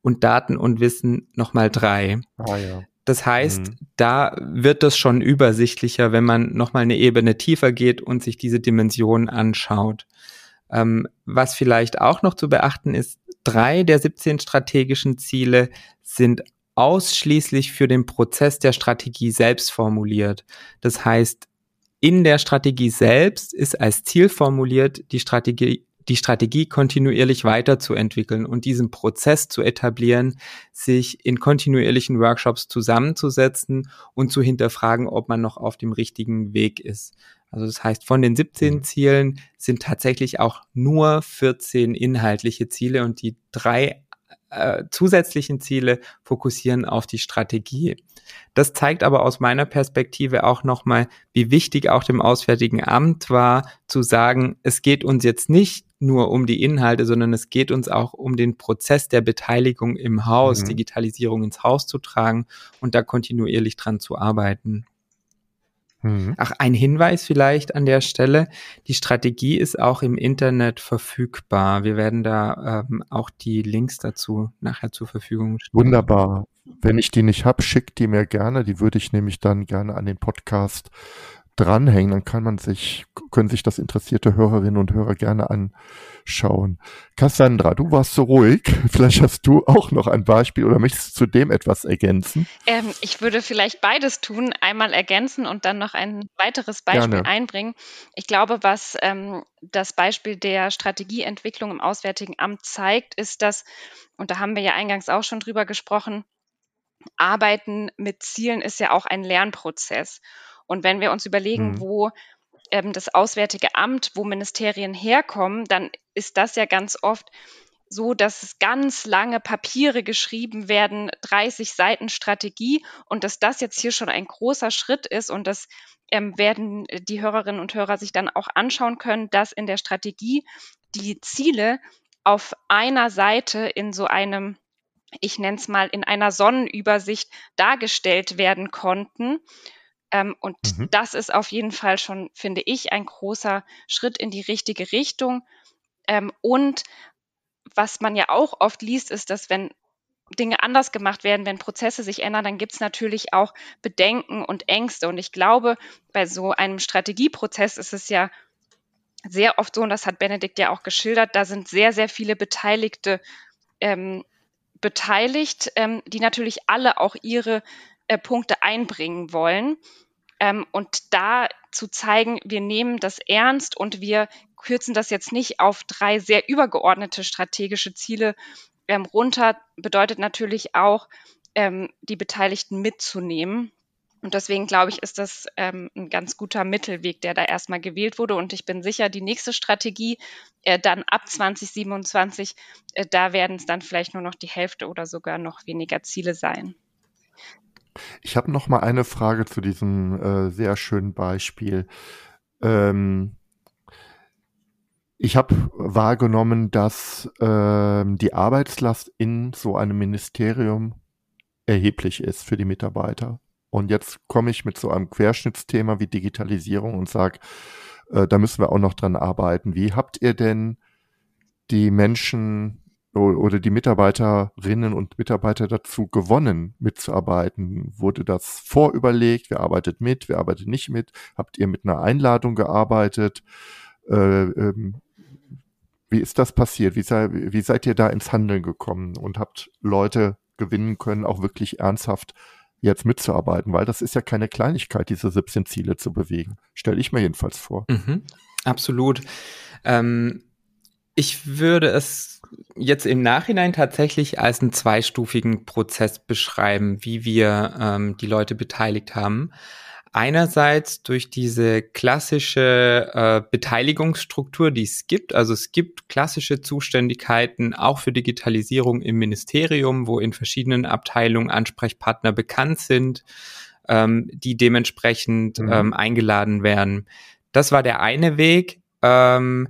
und Daten und Wissen nochmal drei. Ah, ja. Das heißt, mhm. da wird das schon übersichtlicher, wenn man nochmal eine Ebene tiefer geht und sich diese Dimensionen anschaut. Ähm, was vielleicht auch noch zu beachten ist, drei der 17 strategischen Ziele sind ausschließlich für den Prozess der Strategie selbst formuliert. Das heißt, in der Strategie selbst ist als Ziel formuliert, die Strategie die Strategie kontinuierlich weiterzuentwickeln und diesen Prozess zu etablieren, sich in kontinuierlichen Workshops zusammenzusetzen und zu hinterfragen, ob man noch auf dem richtigen Weg ist. Also das heißt, von den 17 mhm. Zielen sind tatsächlich auch nur 14 inhaltliche Ziele und die drei äh, zusätzlichen Ziele fokussieren auf die Strategie. Das zeigt aber aus meiner Perspektive auch nochmal, wie wichtig auch dem Auswärtigen Amt war, zu sagen, es geht uns jetzt nicht nur um die Inhalte, sondern es geht uns auch um den Prozess der Beteiligung im Haus, mhm. Digitalisierung ins Haus zu tragen und da kontinuierlich dran zu arbeiten. Mhm. Ach, ein Hinweis vielleicht an der Stelle. Die Strategie ist auch im Internet verfügbar. Wir werden da ähm, auch die Links dazu nachher zur Verfügung stellen. Wunderbar. Wenn ich die nicht habe, schickt die mir gerne. Die würde ich nämlich dann gerne an den Podcast dranhängen, dann kann man sich, können sich das interessierte Hörerinnen und Hörer gerne anschauen. Cassandra, du warst so ruhig. Vielleicht hast du auch noch ein Beispiel oder möchtest du zu dem etwas ergänzen? Ähm, ich würde vielleicht beides tun, einmal ergänzen und dann noch ein weiteres Beispiel gerne. einbringen. Ich glaube, was ähm, das Beispiel der Strategieentwicklung im Auswärtigen Amt zeigt, ist, dass, und da haben wir ja eingangs auch schon drüber gesprochen, Arbeiten mit Zielen ist ja auch ein Lernprozess. Und wenn wir uns überlegen, mhm. wo ähm, das Auswärtige Amt, wo Ministerien herkommen, dann ist das ja ganz oft so, dass ganz lange Papiere geschrieben werden, 30 Seiten Strategie und dass das jetzt hier schon ein großer Schritt ist und das ähm, werden die Hörerinnen und Hörer sich dann auch anschauen können, dass in der Strategie die Ziele auf einer Seite in so einem ich nenne es mal, in einer Sonnenübersicht dargestellt werden konnten. Ähm, und mhm. das ist auf jeden Fall schon, finde ich, ein großer Schritt in die richtige Richtung. Ähm, und was man ja auch oft liest, ist, dass wenn Dinge anders gemacht werden, wenn Prozesse sich ändern, dann gibt es natürlich auch Bedenken und Ängste. Und ich glaube, bei so einem Strategieprozess ist es ja sehr oft so, und das hat Benedikt ja auch geschildert, da sind sehr, sehr viele Beteiligte ähm, beteiligt, ähm, die natürlich alle auch ihre äh, Punkte einbringen wollen. Ähm, und da zu zeigen, wir nehmen das ernst und wir kürzen das jetzt nicht auf drei sehr übergeordnete strategische Ziele ähm, runter, bedeutet natürlich auch, ähm, die Beteiligten mitzunehmen. Und deswegen glaube ich, ist das ähm, ein ganz guter Mittelweg, der da erstmal gewählt wurde. Und ich bin sicher, die nächste Strategie äh, dann ab 2027, äh, da werden es dann vielleicht nur noch die Hälfte oder sogar noch weniger Ziele sein. Ich habe noch mal eine Frage zu diesem äh, sehr schönen Beispiel. Ähm, ich habe wahrgenommen, dass ähm, die Arbeitslast in so einem Ministerium erheblich ist für die Mitarbeiter. Und jetzt komme ich mit so einem Querschnittsthema wie Digitalisierung und sage, äh, da müssen wir auch noch dran arbeiten. Wie habt ihr denn die Menschen oder die Mitarbeiterinnen und Mitarbeiter dazu gewonnen, mitzuarbeiten? Wurde das vorüberlegt? Wer arbeitet mit? Wer arbeitet nicht mit? Habt ihr mit einer Einladung gearbeitet? Äh, ähm, wie ist das passiert? Wie, wie seid ihr da ins Handeln gekommen und habt Leute gewinnen können, auch wirklich ernsthaft jetzt mitzuarbeiten, weil das ist ja keine Kleinigkeit, diese 17 Ziele zu bewegen. Stelle ich mir jedenfalls vor. Mhm, absolut. Ähm, ich würde es jetzt im Nachhinein tatsächlich als einen zweistufigen Prozess beschreiben, wie wir ähm, die Leute beteiligt haben. Einerseits durch diese klassische äh, Beteiligungsstruktur, die es gibt. Also es gibt klassische Zuständigkeiten auch für Digitalisierung im Ministerium, wo in verschiedenen Abteilungen Ansprechpartner bekannt sind, ähm, die dementsprechend mhm. ähm, eingeladen werden. Das war der eine Weg. Ähm,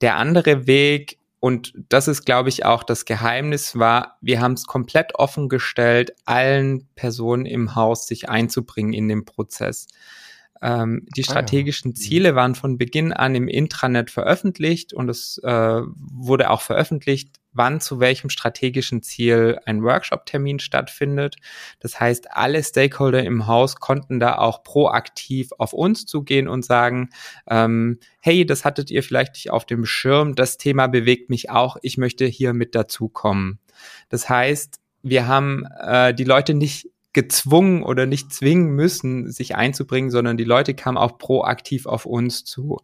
der andere Weg und das ist, glaube ich, auch das Geheimnis war, wir haben es komplett offen gestellt, allen Personen im Haus sich einzubringen in den Prozess. Ähm, die strategischen ah, ja. Ziele waren von Beginn an im Intranet veröffentlicht und es äh, wurde auch veröffentlicht, wann zu welchem strategischen Ziel ein Workshop-Termin stattfindet. Das heißt, alle Stakeholder im Haus konnten da auch proaktiv auf uns zugehen und sagen, ähm, hey, das hattet ihr vielleicht nicht auf dem Schirm, das Thema bewegt mich auch, ich möchte hier mit dazukommen. Das heißt, wir haben äh, die Leute nicht gezwungen oder nicht zwingen müssen, sich einzubringen, sondern die Leute kamen auch proaktiv auf uns zu.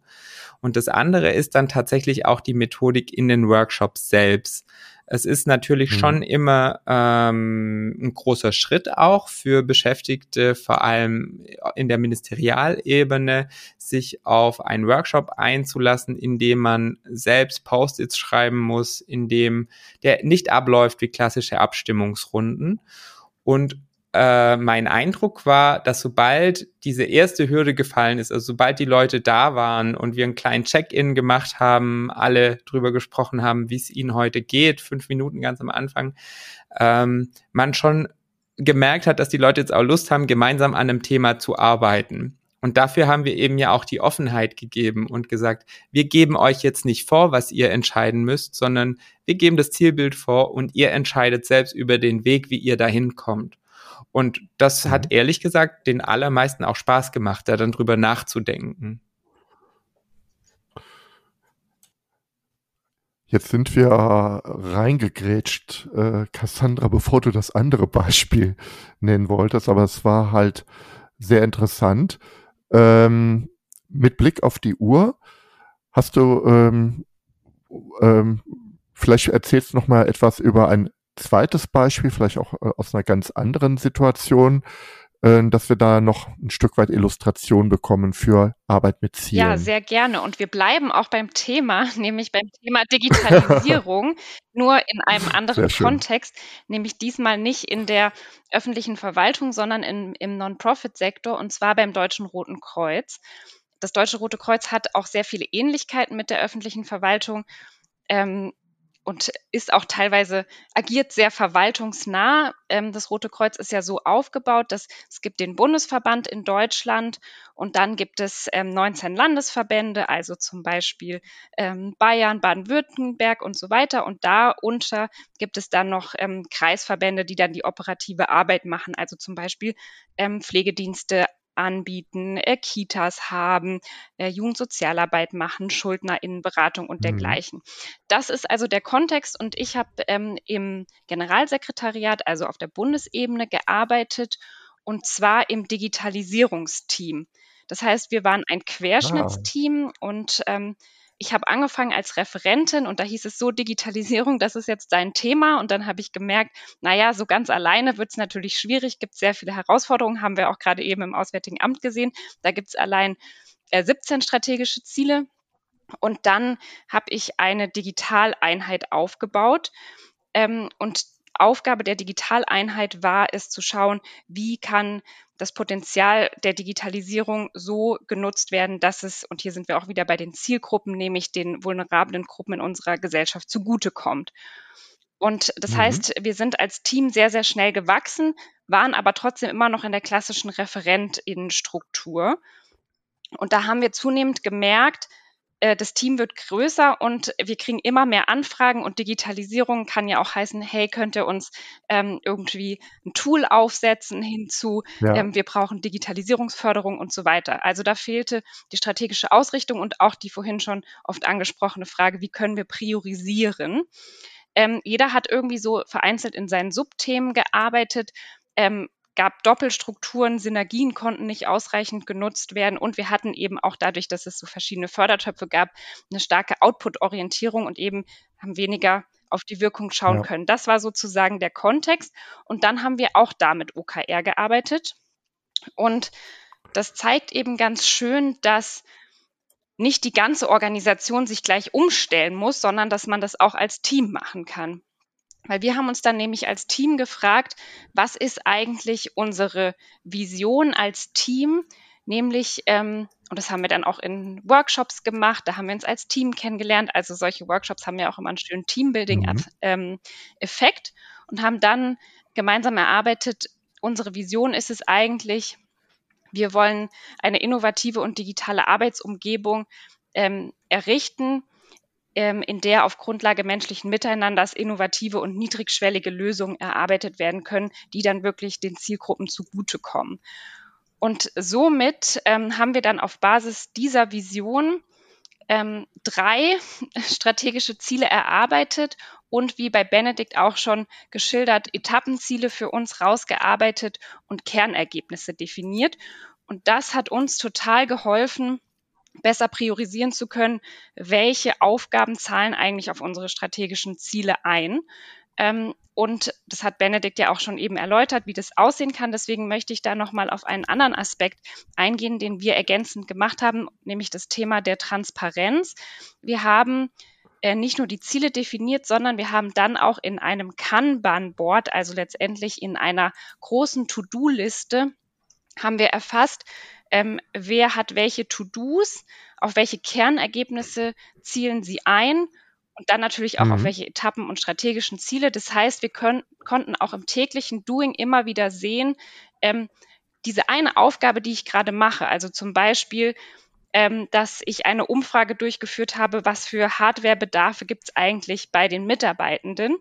Und das andere ist dann tatsächlich auch die Methodik in den Workshops selbst. Es ist natürlich mhm. schon immer ähm, ein großer Schritt auch für Beschäftigte, vor allem in der Ministerialebene, sich auf einen Workshop einzulassen, in dem man selbst Post-its schreiben muss, in dem der nicht abläuft wie klassische Abstimmungsrunden. Und äh, mein Eindruck war, dass sobald diese erste Hürde gefallen ist, also sobald die Leute da waren und wir einen kleinen Check-in gemacht haben, alle drüber gesprochen haben, wie es ihnen heute geht, fünf Minuten ganz am Anfang, ähm, man schon gemerkt hat, dass die Leute jetzt auch Lust haben, gemeinsam an einem Thema zu arbeiten. Und dafür haben wir eben ja auch die Offenheit gegeben und gesagt, wir geben euch jetzt nicht vor, was ihr entscheiden müsst, sondern wir geben das Zielbild vor und ihr entscheidet selbst über den Weg, wie ihr dahin kommt. Und das mhm. hat ehrlich gesagt den allermeisten auch Spaß gemacht, da dann drüber nachzudenken. Jetzt sind wir reingegrätscht, äh, Cassandra, bevor du das andere Beispiel nennen wolltest, aber es war halt sehr interessant. Ähm, mit Blick auf die Uhr, hast du ähm, ähm, vielleicht erzählst du noch mal etwas über ein zweites Beispiel, vielleicht auch äh, aus einer ganz anderen Situation, äh, dass wir da noch ein Stück weit Illustration bekommen für Arbeit mit Zielen. Ja, sehr gerne. Und wir bleiben auch beim Thema, nämlich beim Thema Digitalisierung, nur in einem anderen Kontext, nämlich diesmal nicht in der öffentlichen Verwaltung, sondern in, im Non-Profit-Sektor und zwar beim Deutschen Roten Kreuz. Das Deutsche Rote Kreuz hat auch sehr viele Ähnlichkeiten mit der öffentlichen Verwaltung. Ähm, und ist auch teilweise agiert sehr verwaltungsnah. Ähm, das Rote Kreuz ist ja so aufgebaut, dass es gibt den Bundesverband in Deutschland und dann gibt es ähm, 19 Landesverbände, also zum Beispiel ähm, Bayern, Baden-Württemberg und so weiter. Und darunter gibt es dann noch ähm, Kreisverbände, die dann die operative Arbeit machen, also zum Beispiel ähm, Pflegedienste anbieten, äh, Kitas haben, äh, Jugendsozialarbeit machen, Schuldnerinnenberatung und mhm. dergleichen. Das ist also der Kontext und ich habe ähm, im Generalsekretariat, also auf der Bundesebene, gearbeitet und zwar im Digitalisierungsteam. Das heißt, wir waren ein ah. Querschnittsteam ah. und ähm, ich habe angefangen als Referentin und da hieß es so, Digitalisierung, das ist jetzt dein Thema. Und dann habe ich gemerkt, naja, so ganz alleine wird es natürlich schwierig, gibt sehr viele Herausforderungen, haben wir auch gerade eben im Auswärtigen Amt gesehen. Da gibt es allein äh, 17 strategische Ziele. Und dann habe ich eine Digitaleinheit aufgebaut. Ähm, und Aufgabe der Digitaleinheit war es zu schauen, wie kann das Potenzial der Digitalisierung so genutzt werden, dass es, und hier sind wir auch wieder bei den Zielgruppen, nämlich den vulnerablen Gruppen in unserer Gesellschaft zugutekommt. Und das mhm. heißt, wir sind als Team sehr, sehr schnell gewachsen, waren aber trotzdem immer noch in der klassischen Referentinnenstruktur. Und da haben wir zunehmend gemerkt, das Team wird größer und wir kriegen immer mehr Anfragen und Digitalisierung kann ja auch heißen, hey, könnt ihr uns ähm, irgendwie ein Tool aufsetzen hinzu, ja. ähm, wir brauchen Digitalisierungsförderung und so weiter. Also da fehlte die strategische Ausrichtung und auch die vorhin schon oft angesprochene Frage, wie können wir priorisieren? Ähm, jeder hat irgendwie so vereinzelt in seinen Subthemen gearbeitet. Ähm, gab Doppelstrukturen, Synergien konnten nicht ausreichend genutzt werden und wir hatten eben auch dadurch, dass es so verschiedene Fördertöpfe gab, eine starke Output-Orientierung und eben haben weniger auf die Wirkung schauen ja. können. Das war sozusagen der Kontext und dann haben wir auch da mit OKR gearbeitet und das zeigt eben ganz schön, dass nicht die ganze Organisation sich gleich umstellen muss, sondern dass man das auch als Team machen kann. Weil wir haben uns dann nämlich als Team gefragt, was ist eigentlich unsere Vision als Team? Nämlich, ähm, und das haben wir dann auch in Workshops gemacht, da haben wir uns als Team kennengelernt. Also solche Workshops haben ja auch immer einen schönen Teambuilding-Effekt mhm. ähm, und haben dann gemeinsam erarbeitet, unsere Vision ist es eigentlich, wir wollen eine innovative und digitale Arbeitsumgebung ähm, errichten, in der auf Grundlage menschlichen Miteinanders innovative und niedrigschwellige Lösungen erarbeitet werden können, die dann wirklich den Zielgruppen zugutekommen. Und somit ähm, haben wir dann auf Basis dieser Vision ähm, drei strategische Ziele erarbeitet und wie bei Benedikt auch schon geschildert, Etappenziele für uns rausgearbeitet und Kernergebnisse definiert. Und das hat uns total geholfen, besser priorisieren zu können, welche Aufgaben zahlen eigentlich auf unsere strategischen Ziele ein. Ähm, und das hat Benedikt ja auch schon eben erläutert, wie das aussehen kann. Deswegen möchte ich da nochmal auf einen anderen Aspekt eingehen, den wir ergänzend gemacht haben, nämlich das Thema der Transparenz. Wir haben äh, nicht nur die Ziele definiert, sondern wir haben dann auch in einem Kanban-Board, also letztendlich in einer großen To-Do-Liste, haben wir erfasst, ähm, wer hat welche To-Dos, auf welche Kernergebnisse zielen sie ein und dann natürlich auch mhm. auf welche Etappen und strategischen Ziele. Das heißt, wir können, konnten auch im täglichen Doing immer wieder sehen, ähm, diese eine Aufgabe, die ich gerade mache, also zum Beispiel, ähm, dass ich eine Umfrage durchgeführt habe, was für Hardwarebedarfe gibt es eigentlich bei den Mitarbeitenden,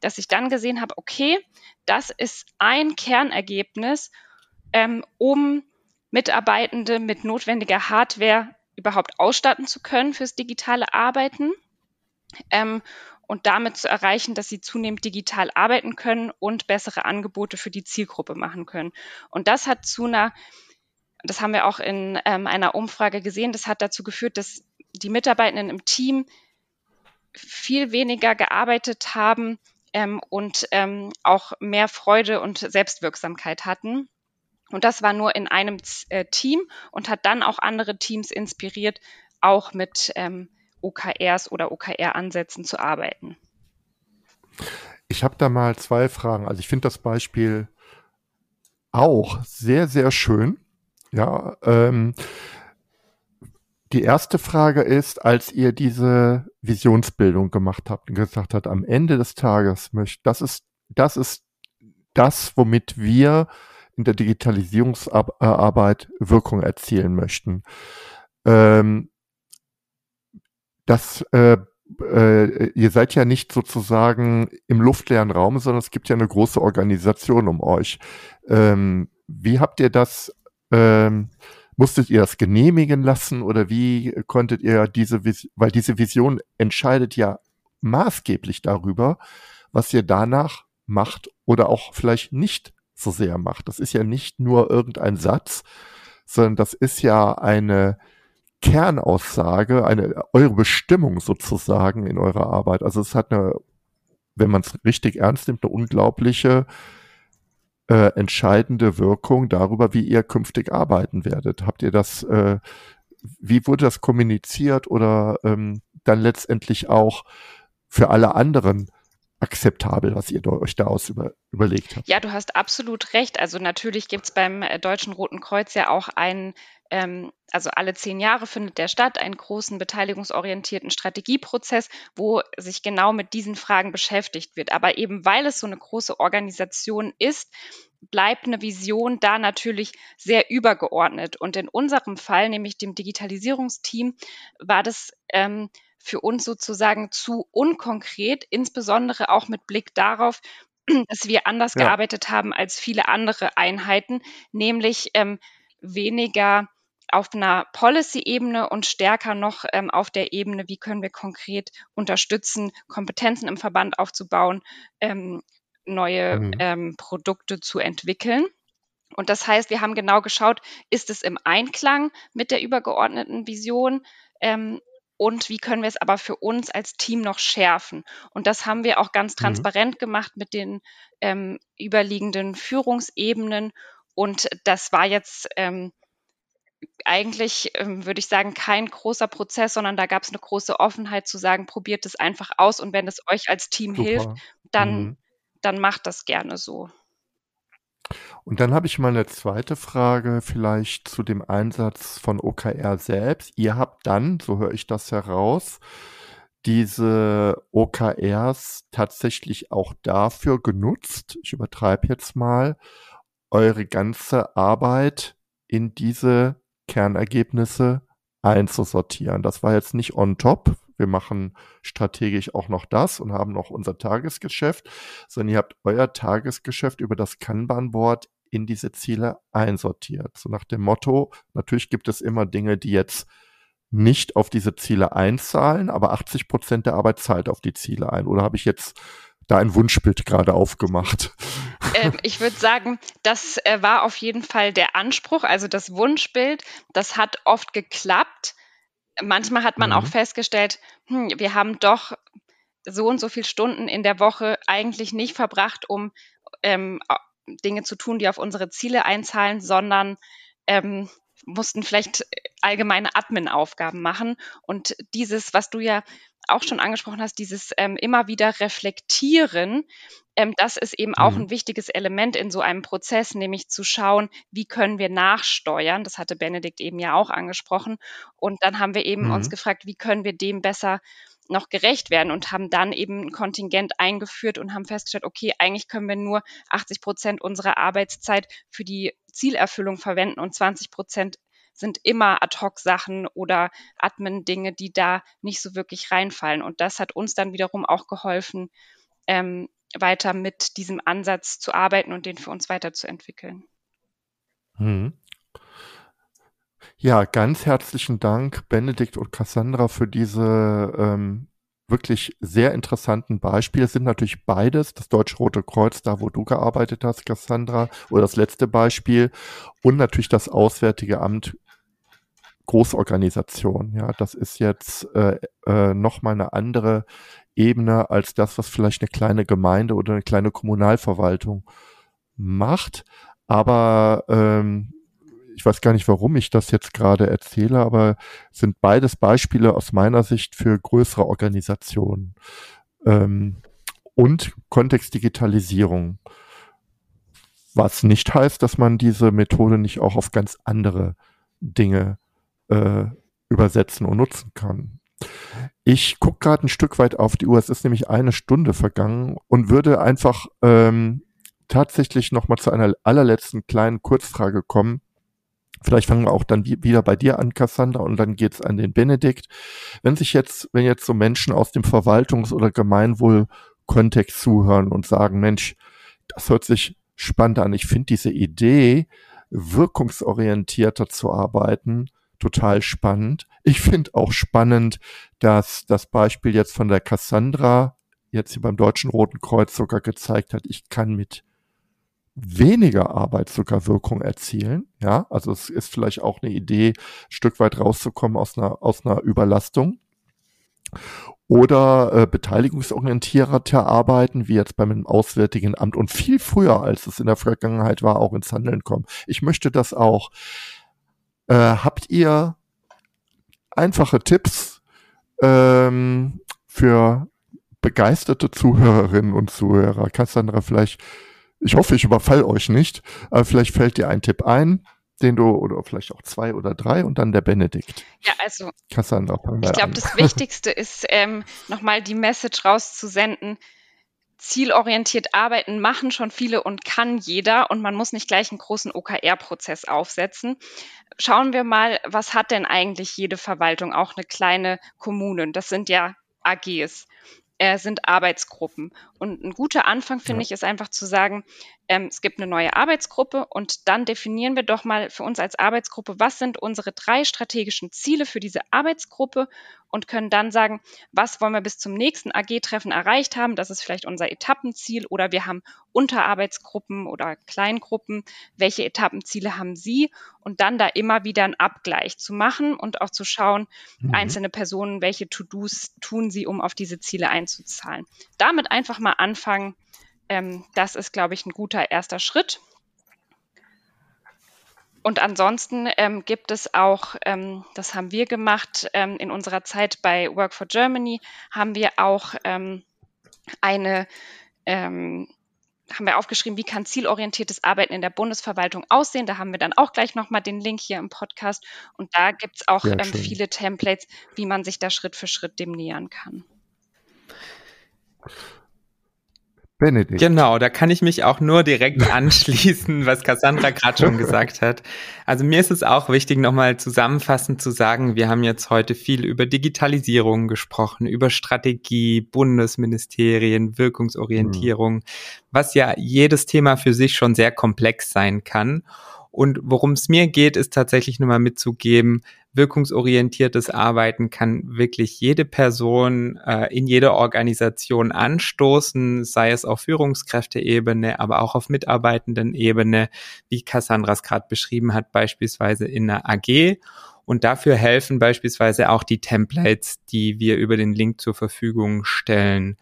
dass ich dann gesehen habe, okay, das ist ein Kernergebnis, ähm, um Mitarbeitende mit notwendiger Hardware überhaupt ausstatten zu können fürs digitale Arbeiten ähm, und damit zu erreichen, dass sie zunehmend digital arbeiten können und bessere Angebote für die Zielgruppe machen können. Und das hat zu einer, das haben wir auch in ähm, einer Umfrage gesehen, das hat dazu geführt, dass die Mitarbeitenden im Team viel weniger gearbeitet haben ähm, und ähm, auch mehr Freude und Selbstwirksamkeit hatten. Und das war nur in einem äh, Team und hat dann auch andere Teams inspiriert, auch mit ähm, OKRs oder OKR-Ansätzen zu arbeiten. Ich habe da mal zwei Fragen. Also ich finde das Beispiel auch sehr, sehr schön. Ja, ähm, die erste Frage ist, als ihr diese Visionsbildung gemacht habt und gesagt habt, am Ende des Tages möchte, das ist, das ist das, womit wir in der Digitalisierungsarbeit Wirkung erzielen möchten. Ähm, das, äh, äh, ihr seid ja nicht sozusagen im luftleeren Raum, sondern es gibt ja eine große Organisation um euch. Ähm, wie habt ihr das, ähm, musstet ihr das genehmigen lassen oder wie konntet ihr diese, Vis weil diese Vision entscheidet ja maßgeblich darüber, was ihr danach macht oder auch vielleicht nicht so sehr macht. Das ist ja nicht nur irgendein Satz, sondern das ist ja eine Kernaussage, eine eure Bestimmung sozusagen in eurer Arbeit. Also es hat eine, wenn man es richtig ernst nimmt, eine unglaubliche äh, entscheidende Wirkung darüber, wie ihr künftig arbeiten werdet. Habt ihr das, äh, wie wurde das kommuniziert oder ähm, dann letztendlich auch für alle anderen akzeptabel, was ihr euch daraus über, überlegt habt. Ja, du hast absolut recht. Also natürlich gibt es beim äh, Deutschen Roten Kreuz ja auch einen, ähm, also alle zehn Jahre findet der statt, einen großen beteiligungsorientierten Strategieprozess, wo sich genau mit diesen Fragen beschäftigt wird. Aber eben weil es so eine große Organisation ist, bleibt eine Vision da natürlich sehr übergeordnet. Und in unserem Fall, nämlich dem Digitalisierungsteam, war das ähm, für uns sozusagen zu unkonkret, insbesondere auch mit Blick darauf, dass wir anders ja. gearbeitet haben als viele andere Einheiten, nämlich ähm, weniger auf einer Policy-Ebene und stärker noch ähm, auf der Ebene, wie können wir konkret unterstützen, Kompetenzen im Verband aufzubauen, ähm, neue mhm. ähm, Produkte zu entwickeln. Und das heißt, wir haben genau geschaut, ist es im Einklang mit der übergeordneten Vision ähm, und wie können wir es aber für uns als Team noch schärfen. Und das haben wir auch ganz mhm. transparent mhm. gemacht mit den ähm, überliegenden Führungsebenen. Und das war jetzt ähm, eigentlich, ähm, würde ich sagen, kein großer Prozess, sondern da gab es eine große Offenheit zu sagen, probiert es einfach aus und wenn es euch als Team Super. hilft, dann, mhm. dann macht das gerne so. Und dann habe ich mal eine zweite Frage vielleicht zu dem Einsatz von OKR selbst. Ihr habt dann, so höre ich das heraus, diese OKRs tatsächlich auch dafür genutzt, ich übertreibe jetzt mal, eure ganze Arbeit in diese Kernergebnisse einzusortieren. Das war jetzt nicht on top, wir machen strategisch auch noch das und haben noch unser Tagesgeschäft, sondern ihr habt euer Tagesgeschäft über das Kanban-Board in diese Ziele einsortiert. So nach dem Motto, natürlich gibt es immer Dinge, die jetzt nicht auf diese Ziele einzahlen, aber 80 Prozent der Arbeit zahlt auf die Ziele ein. Oder habe ich jetzt da ein Wunschbild gerade aufgemacht? Ähm, ich würde sagen, das äh, war auf jeden Fall der Anspruch, also das Wunschbild. Das hat oft geklappt manchmal hat man mhm. auch festgestellt, hm, wir haben doch so und so viele Stunden in der Woche eigentlich nicht verbracht, um ähm, Dinge zu tun, die auf unsere Ziele einzahlen, sondern ähm, mussten vielleicht allgemeine Admin-Aufgaben machen. Und dieses, was du ja auch schon angesprochen hast, dieses ähm, immer wieder reflektieren, ähm, das ist eben auch mhm. ein wichtiges Element in so einem Prozess, nämlich zu schauen, wie können wir nachsteuern. Das hatte Benedikt eben ja auch angesprochen. Und dann haben wir eben mhm. uns gefragt, wie können wir dem besser noch gerecht werden und haben dann eben ein Kontingent eingeführt und haben festgestellt, okay, eigentlich können wir nur 80 Prozent unserer Arbeitszeit für die Zielerfüllung verwenden und 20 Prozent sind immer Ad-Hoc-Sachen oder Admin-Dinge, die da nicht so wirklich reinfallen. Und das hat uns dann wiederum auch geholfen, ähm, weiter mit diesem Ansatz zu arbeiten und den für uns weiterzuentwickeln. Hm. Ja, ganz herzlichen Dank, Benedikt und Cassandra, für diese ähm, wirklich sehr interessanten Beispiele. Es sind natürlich beides, das Deutsche Rote Kreuz, da wo du gearbeitet hast, Cassandra, oder das letzte Beispiel, und natürlich das Auswärtige Amt Großorganisation. Ja, das ist jetzt äh, äh, nochmal eine andere Ebene als das, was vielleicht eine kleine Gemeinde oder eine kleine Kommunalverwaltung macht. Aber ähm, ich weiß gar nicht, warum ich das jetzt gerade erzähle, aber sind beides Beispiele aus meiner Sicht für größere Organisationen. Ähm, und Kontextdigitalisierung. Was nicht heißt, dass man diese Methode nicht auch auf ganz andere Dinge äh, übersetzen und nutzen kann. Ich gucke gerade ein Stück weit auf die Uhr, es ist nämlich eine Stunde vergangen und würde einfach ähm, tatsächlich nochmal zu einer allerletzten kleinen Kurzfrage kommen. Vielleicht fangen wir auch dann wieder bei dir an, Cassandra, und dann geht's an den Benedikt. Wenn sich jetzt, wenn jetzt so Menschen aus dem Verwaltungs- oder Gemeinwohlkontext zuhören und sagen, Mensch, das hört sich spannend an. Ich finde diese Idee, wirkungsorientierter zu arbeiten, total spannend. Ich finde auch spannend, dass das Beispiel jetzt von der Cassandra jetzt hier beim Deutschen Roten Kreuz sogar gezeigt hat, ich kann mit weniger Arbeit sogar Wirkung erzielen. Ja, also es ist vielleicht auch eine Idee, ein Stück weit rauszukommen aus einer, aus einer Überlastung. Oder äh, beteiligungsorientierter arbeiten, wie jetzt beim Auswärtigen Amt und viel früher, als es in der Vergangenheit war, auch ins Handeln kommen. Ich möchte das auch. Äh, habt ihr einfache Tipps ähm, für begeisterte Zuhörerinnen und Zuhörer? Cassandra, vielleicht ich hoffe, ich überfall euch nicht, aber vielleicht fällt dir ein Tipp ein, den du, oder vielleicht auch zwei oder drei und dann der Benedikt. Ja, also Cassandra, ich glaube, das Wichtigste ist, ähm, nochmal die Message rauszusenden. Zielorientiert arbeiten machen schon viele und kann jeder und man muss nicht gleich einen großen OKR-Prozess aufsetzen. Schauen wir mal, was hat denn eigentlich jede Verwaltung, auch eine kleine Kommune? Das sind ja AGs äh, sind Arbeitsgruppen. Und ein guter Anfang, finde ja. ich, ist einfach zu sagen, ähm, es gibt eine neue Arbeitsgruppe und dann definieren wir doch mal für uns als Arbeitsgruppe, was sind unsere drei strategischen Ziele für diese Arbeitsgruppe und können dann sagen, was wollen wir bis zum nächsten AG-Treffen erreicht haben. Das ist vielleicht unser Etappenziel oder wir haben Unterarbeitsgruppen oder Kleingruppen. Welche Etappenziele haben Sie? Und dann da immer wieder einen Abgleich zu machen und auch zu schauen, mhm. einzelne Personen, welche To-Dos tun sie, um auf diese Ziele einzuzahlen. Damit einfach mal anfangen. Ähm, das ist, glaube ich, ein guter erster Schritt. Und ansonsten ähm, gibt es auch, ähm, das haben wir gemacht, ähm, in unserer Zeit bei Work for Germany haben wir auch ähm, eine, ähm, haben wir aufgeschrieben, wie kann zielorientiertes Arbeiten in der Bundesverwaltung aussehen. Da haben wir dann auch gleich nochmal den Link hier im Podcast. Und da gibt es auch ähm, viele Templates, wie man sich da Schritt für Schritt dem nähern kann. Benedikt. Genau, da kann ich mich auch nur direkt anschließen, was Cassandra gerade schon gesagt hat. Also mir ist es auch wichtig, nochmal zusammenfassend zu sagen, wir haben jetzt heute viel über Digitalisierung gesprochen, über Strategie, Bundesministerien, Wirkungsorientierung, mhm. was ja jedes Thema für sich schon sehr komplex sein kann. Und worum es mir geht, ist tatsächlich nur mal mitzugeben, wirkungsorientiertes Arbeiten kann wirklich jede Person äh, in jeder Organisation anstoßen, sei es auf Führungskräfteebene, aber auch auf Mitarbeitendenebene, wie Cassandra es gerade beschrieben hat, beispielsweise in einer AG. Und dafür helfen beispielsweise auch die Templates, die wir über den Link zur Verfügung stellen.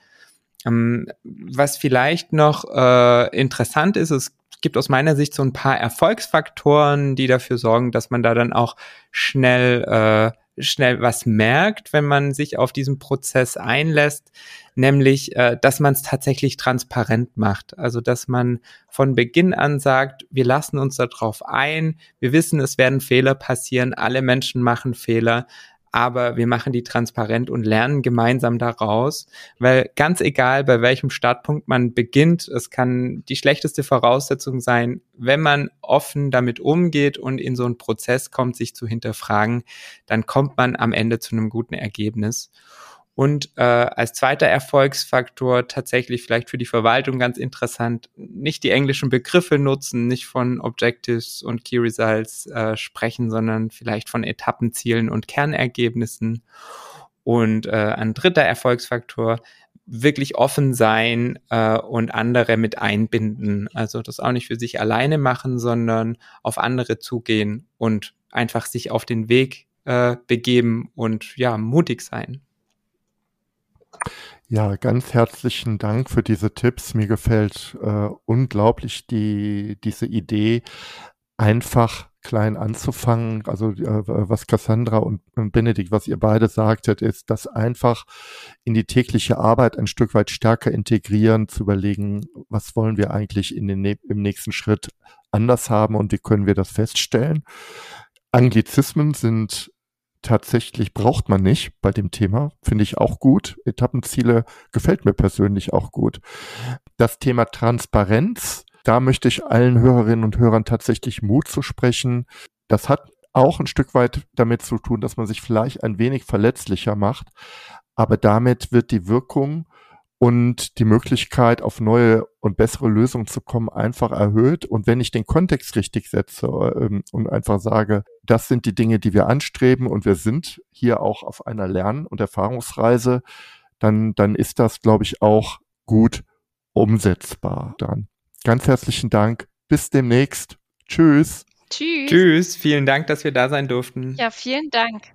Ähm, was vielleicht noch äh, interessant ist, es gibt aus meiner Sicht so ein paar Erfolgsfaktoren, die dafür sorgen, dass man da dann auch schnell äh, schnell was merkt, wenn man sich auf diesen Prozess einlässt, nämlich, äh, dass man es tatsächlich transparent macht. Also, dass man von Beginn an sagt, wir lassen uns darauf ein, wir wissen, es werden Fehler passieren, alle Menschen machen Fehler, aber wir machen die transparent und lernen gemeinsam daraus, weil ganz egal, bei welchem Startpunkt man beginnt, es kann die schlechteste Voraussetzung sein, wenn man offen damit umgeht und in so einen Prozess kommt, sich zu hinterfragen, dann kommt man am Ende zu einem guten Ergebnis. Und äh, als zweiter Erfolgsfaktor tatsächlich vielleicht für die Verwaltung ganz interessant, nicht die englischen Begriffe nutzen, nicht von Objectives und Key Results äh, sprechen, sondern vielleicht von Etappenzielen und Kernergebnissen. Und äh, ein dritter Erfolgsfaktor, wirklich offen sein äh, und andere mit einbinden. Also das auch nicht für sich alleine machen, sondern auf andere zugehen und einfach sich auf den Weg äh, begeben und ja, mutig sein. Ja, ganz herzlichen Dank für diese Tipps. Mir gefällt äh, unglaublich die, diese Idee, einfach klein anzufangen. Also äh, was Cassandra und, Benedikt, was ihr beide sagtet, ist, das einfach in die tägliche Arbeit ein Stück weit stärker integrieren, zu überlegen, was wollen wir eigentlich in den, im nächsten Schritt anders haben und wie können wir das feststellen. Anglizismen sind tatsächlich braucht man nicht bei dem Thema, finde ich auch gut. Etappenziele gefällt mir persönlich auch gut. Das Thema Transparenz, da möchte ich allen Hörerinnen und Hörern tatsächlich Mut zu sprechen. Das hat auch ein Stück weit damit zu tun, dass man sich vielleicht ein wenig verletzlicher macht, aber damit wird die Wirkung und die Möglichkeit, auf neue und bessere Lösungen zu kommen, einfach erhöht. Und wenn ich den Kontext richtig setze ähm, und einfach sage, das sind die Dinge, die wir anstreben und wir sind hier auch auf einer Lern- und Erfahrungsreise, dann, dann ist das, glaube ich, auch gut umsetzbar dann. Ganz herzlichen Dank. Bis demnächst. Tschüss. Tschüss. Tschüss. Vielen Dank, dass wir da sein durften. Ja, vielen Dank.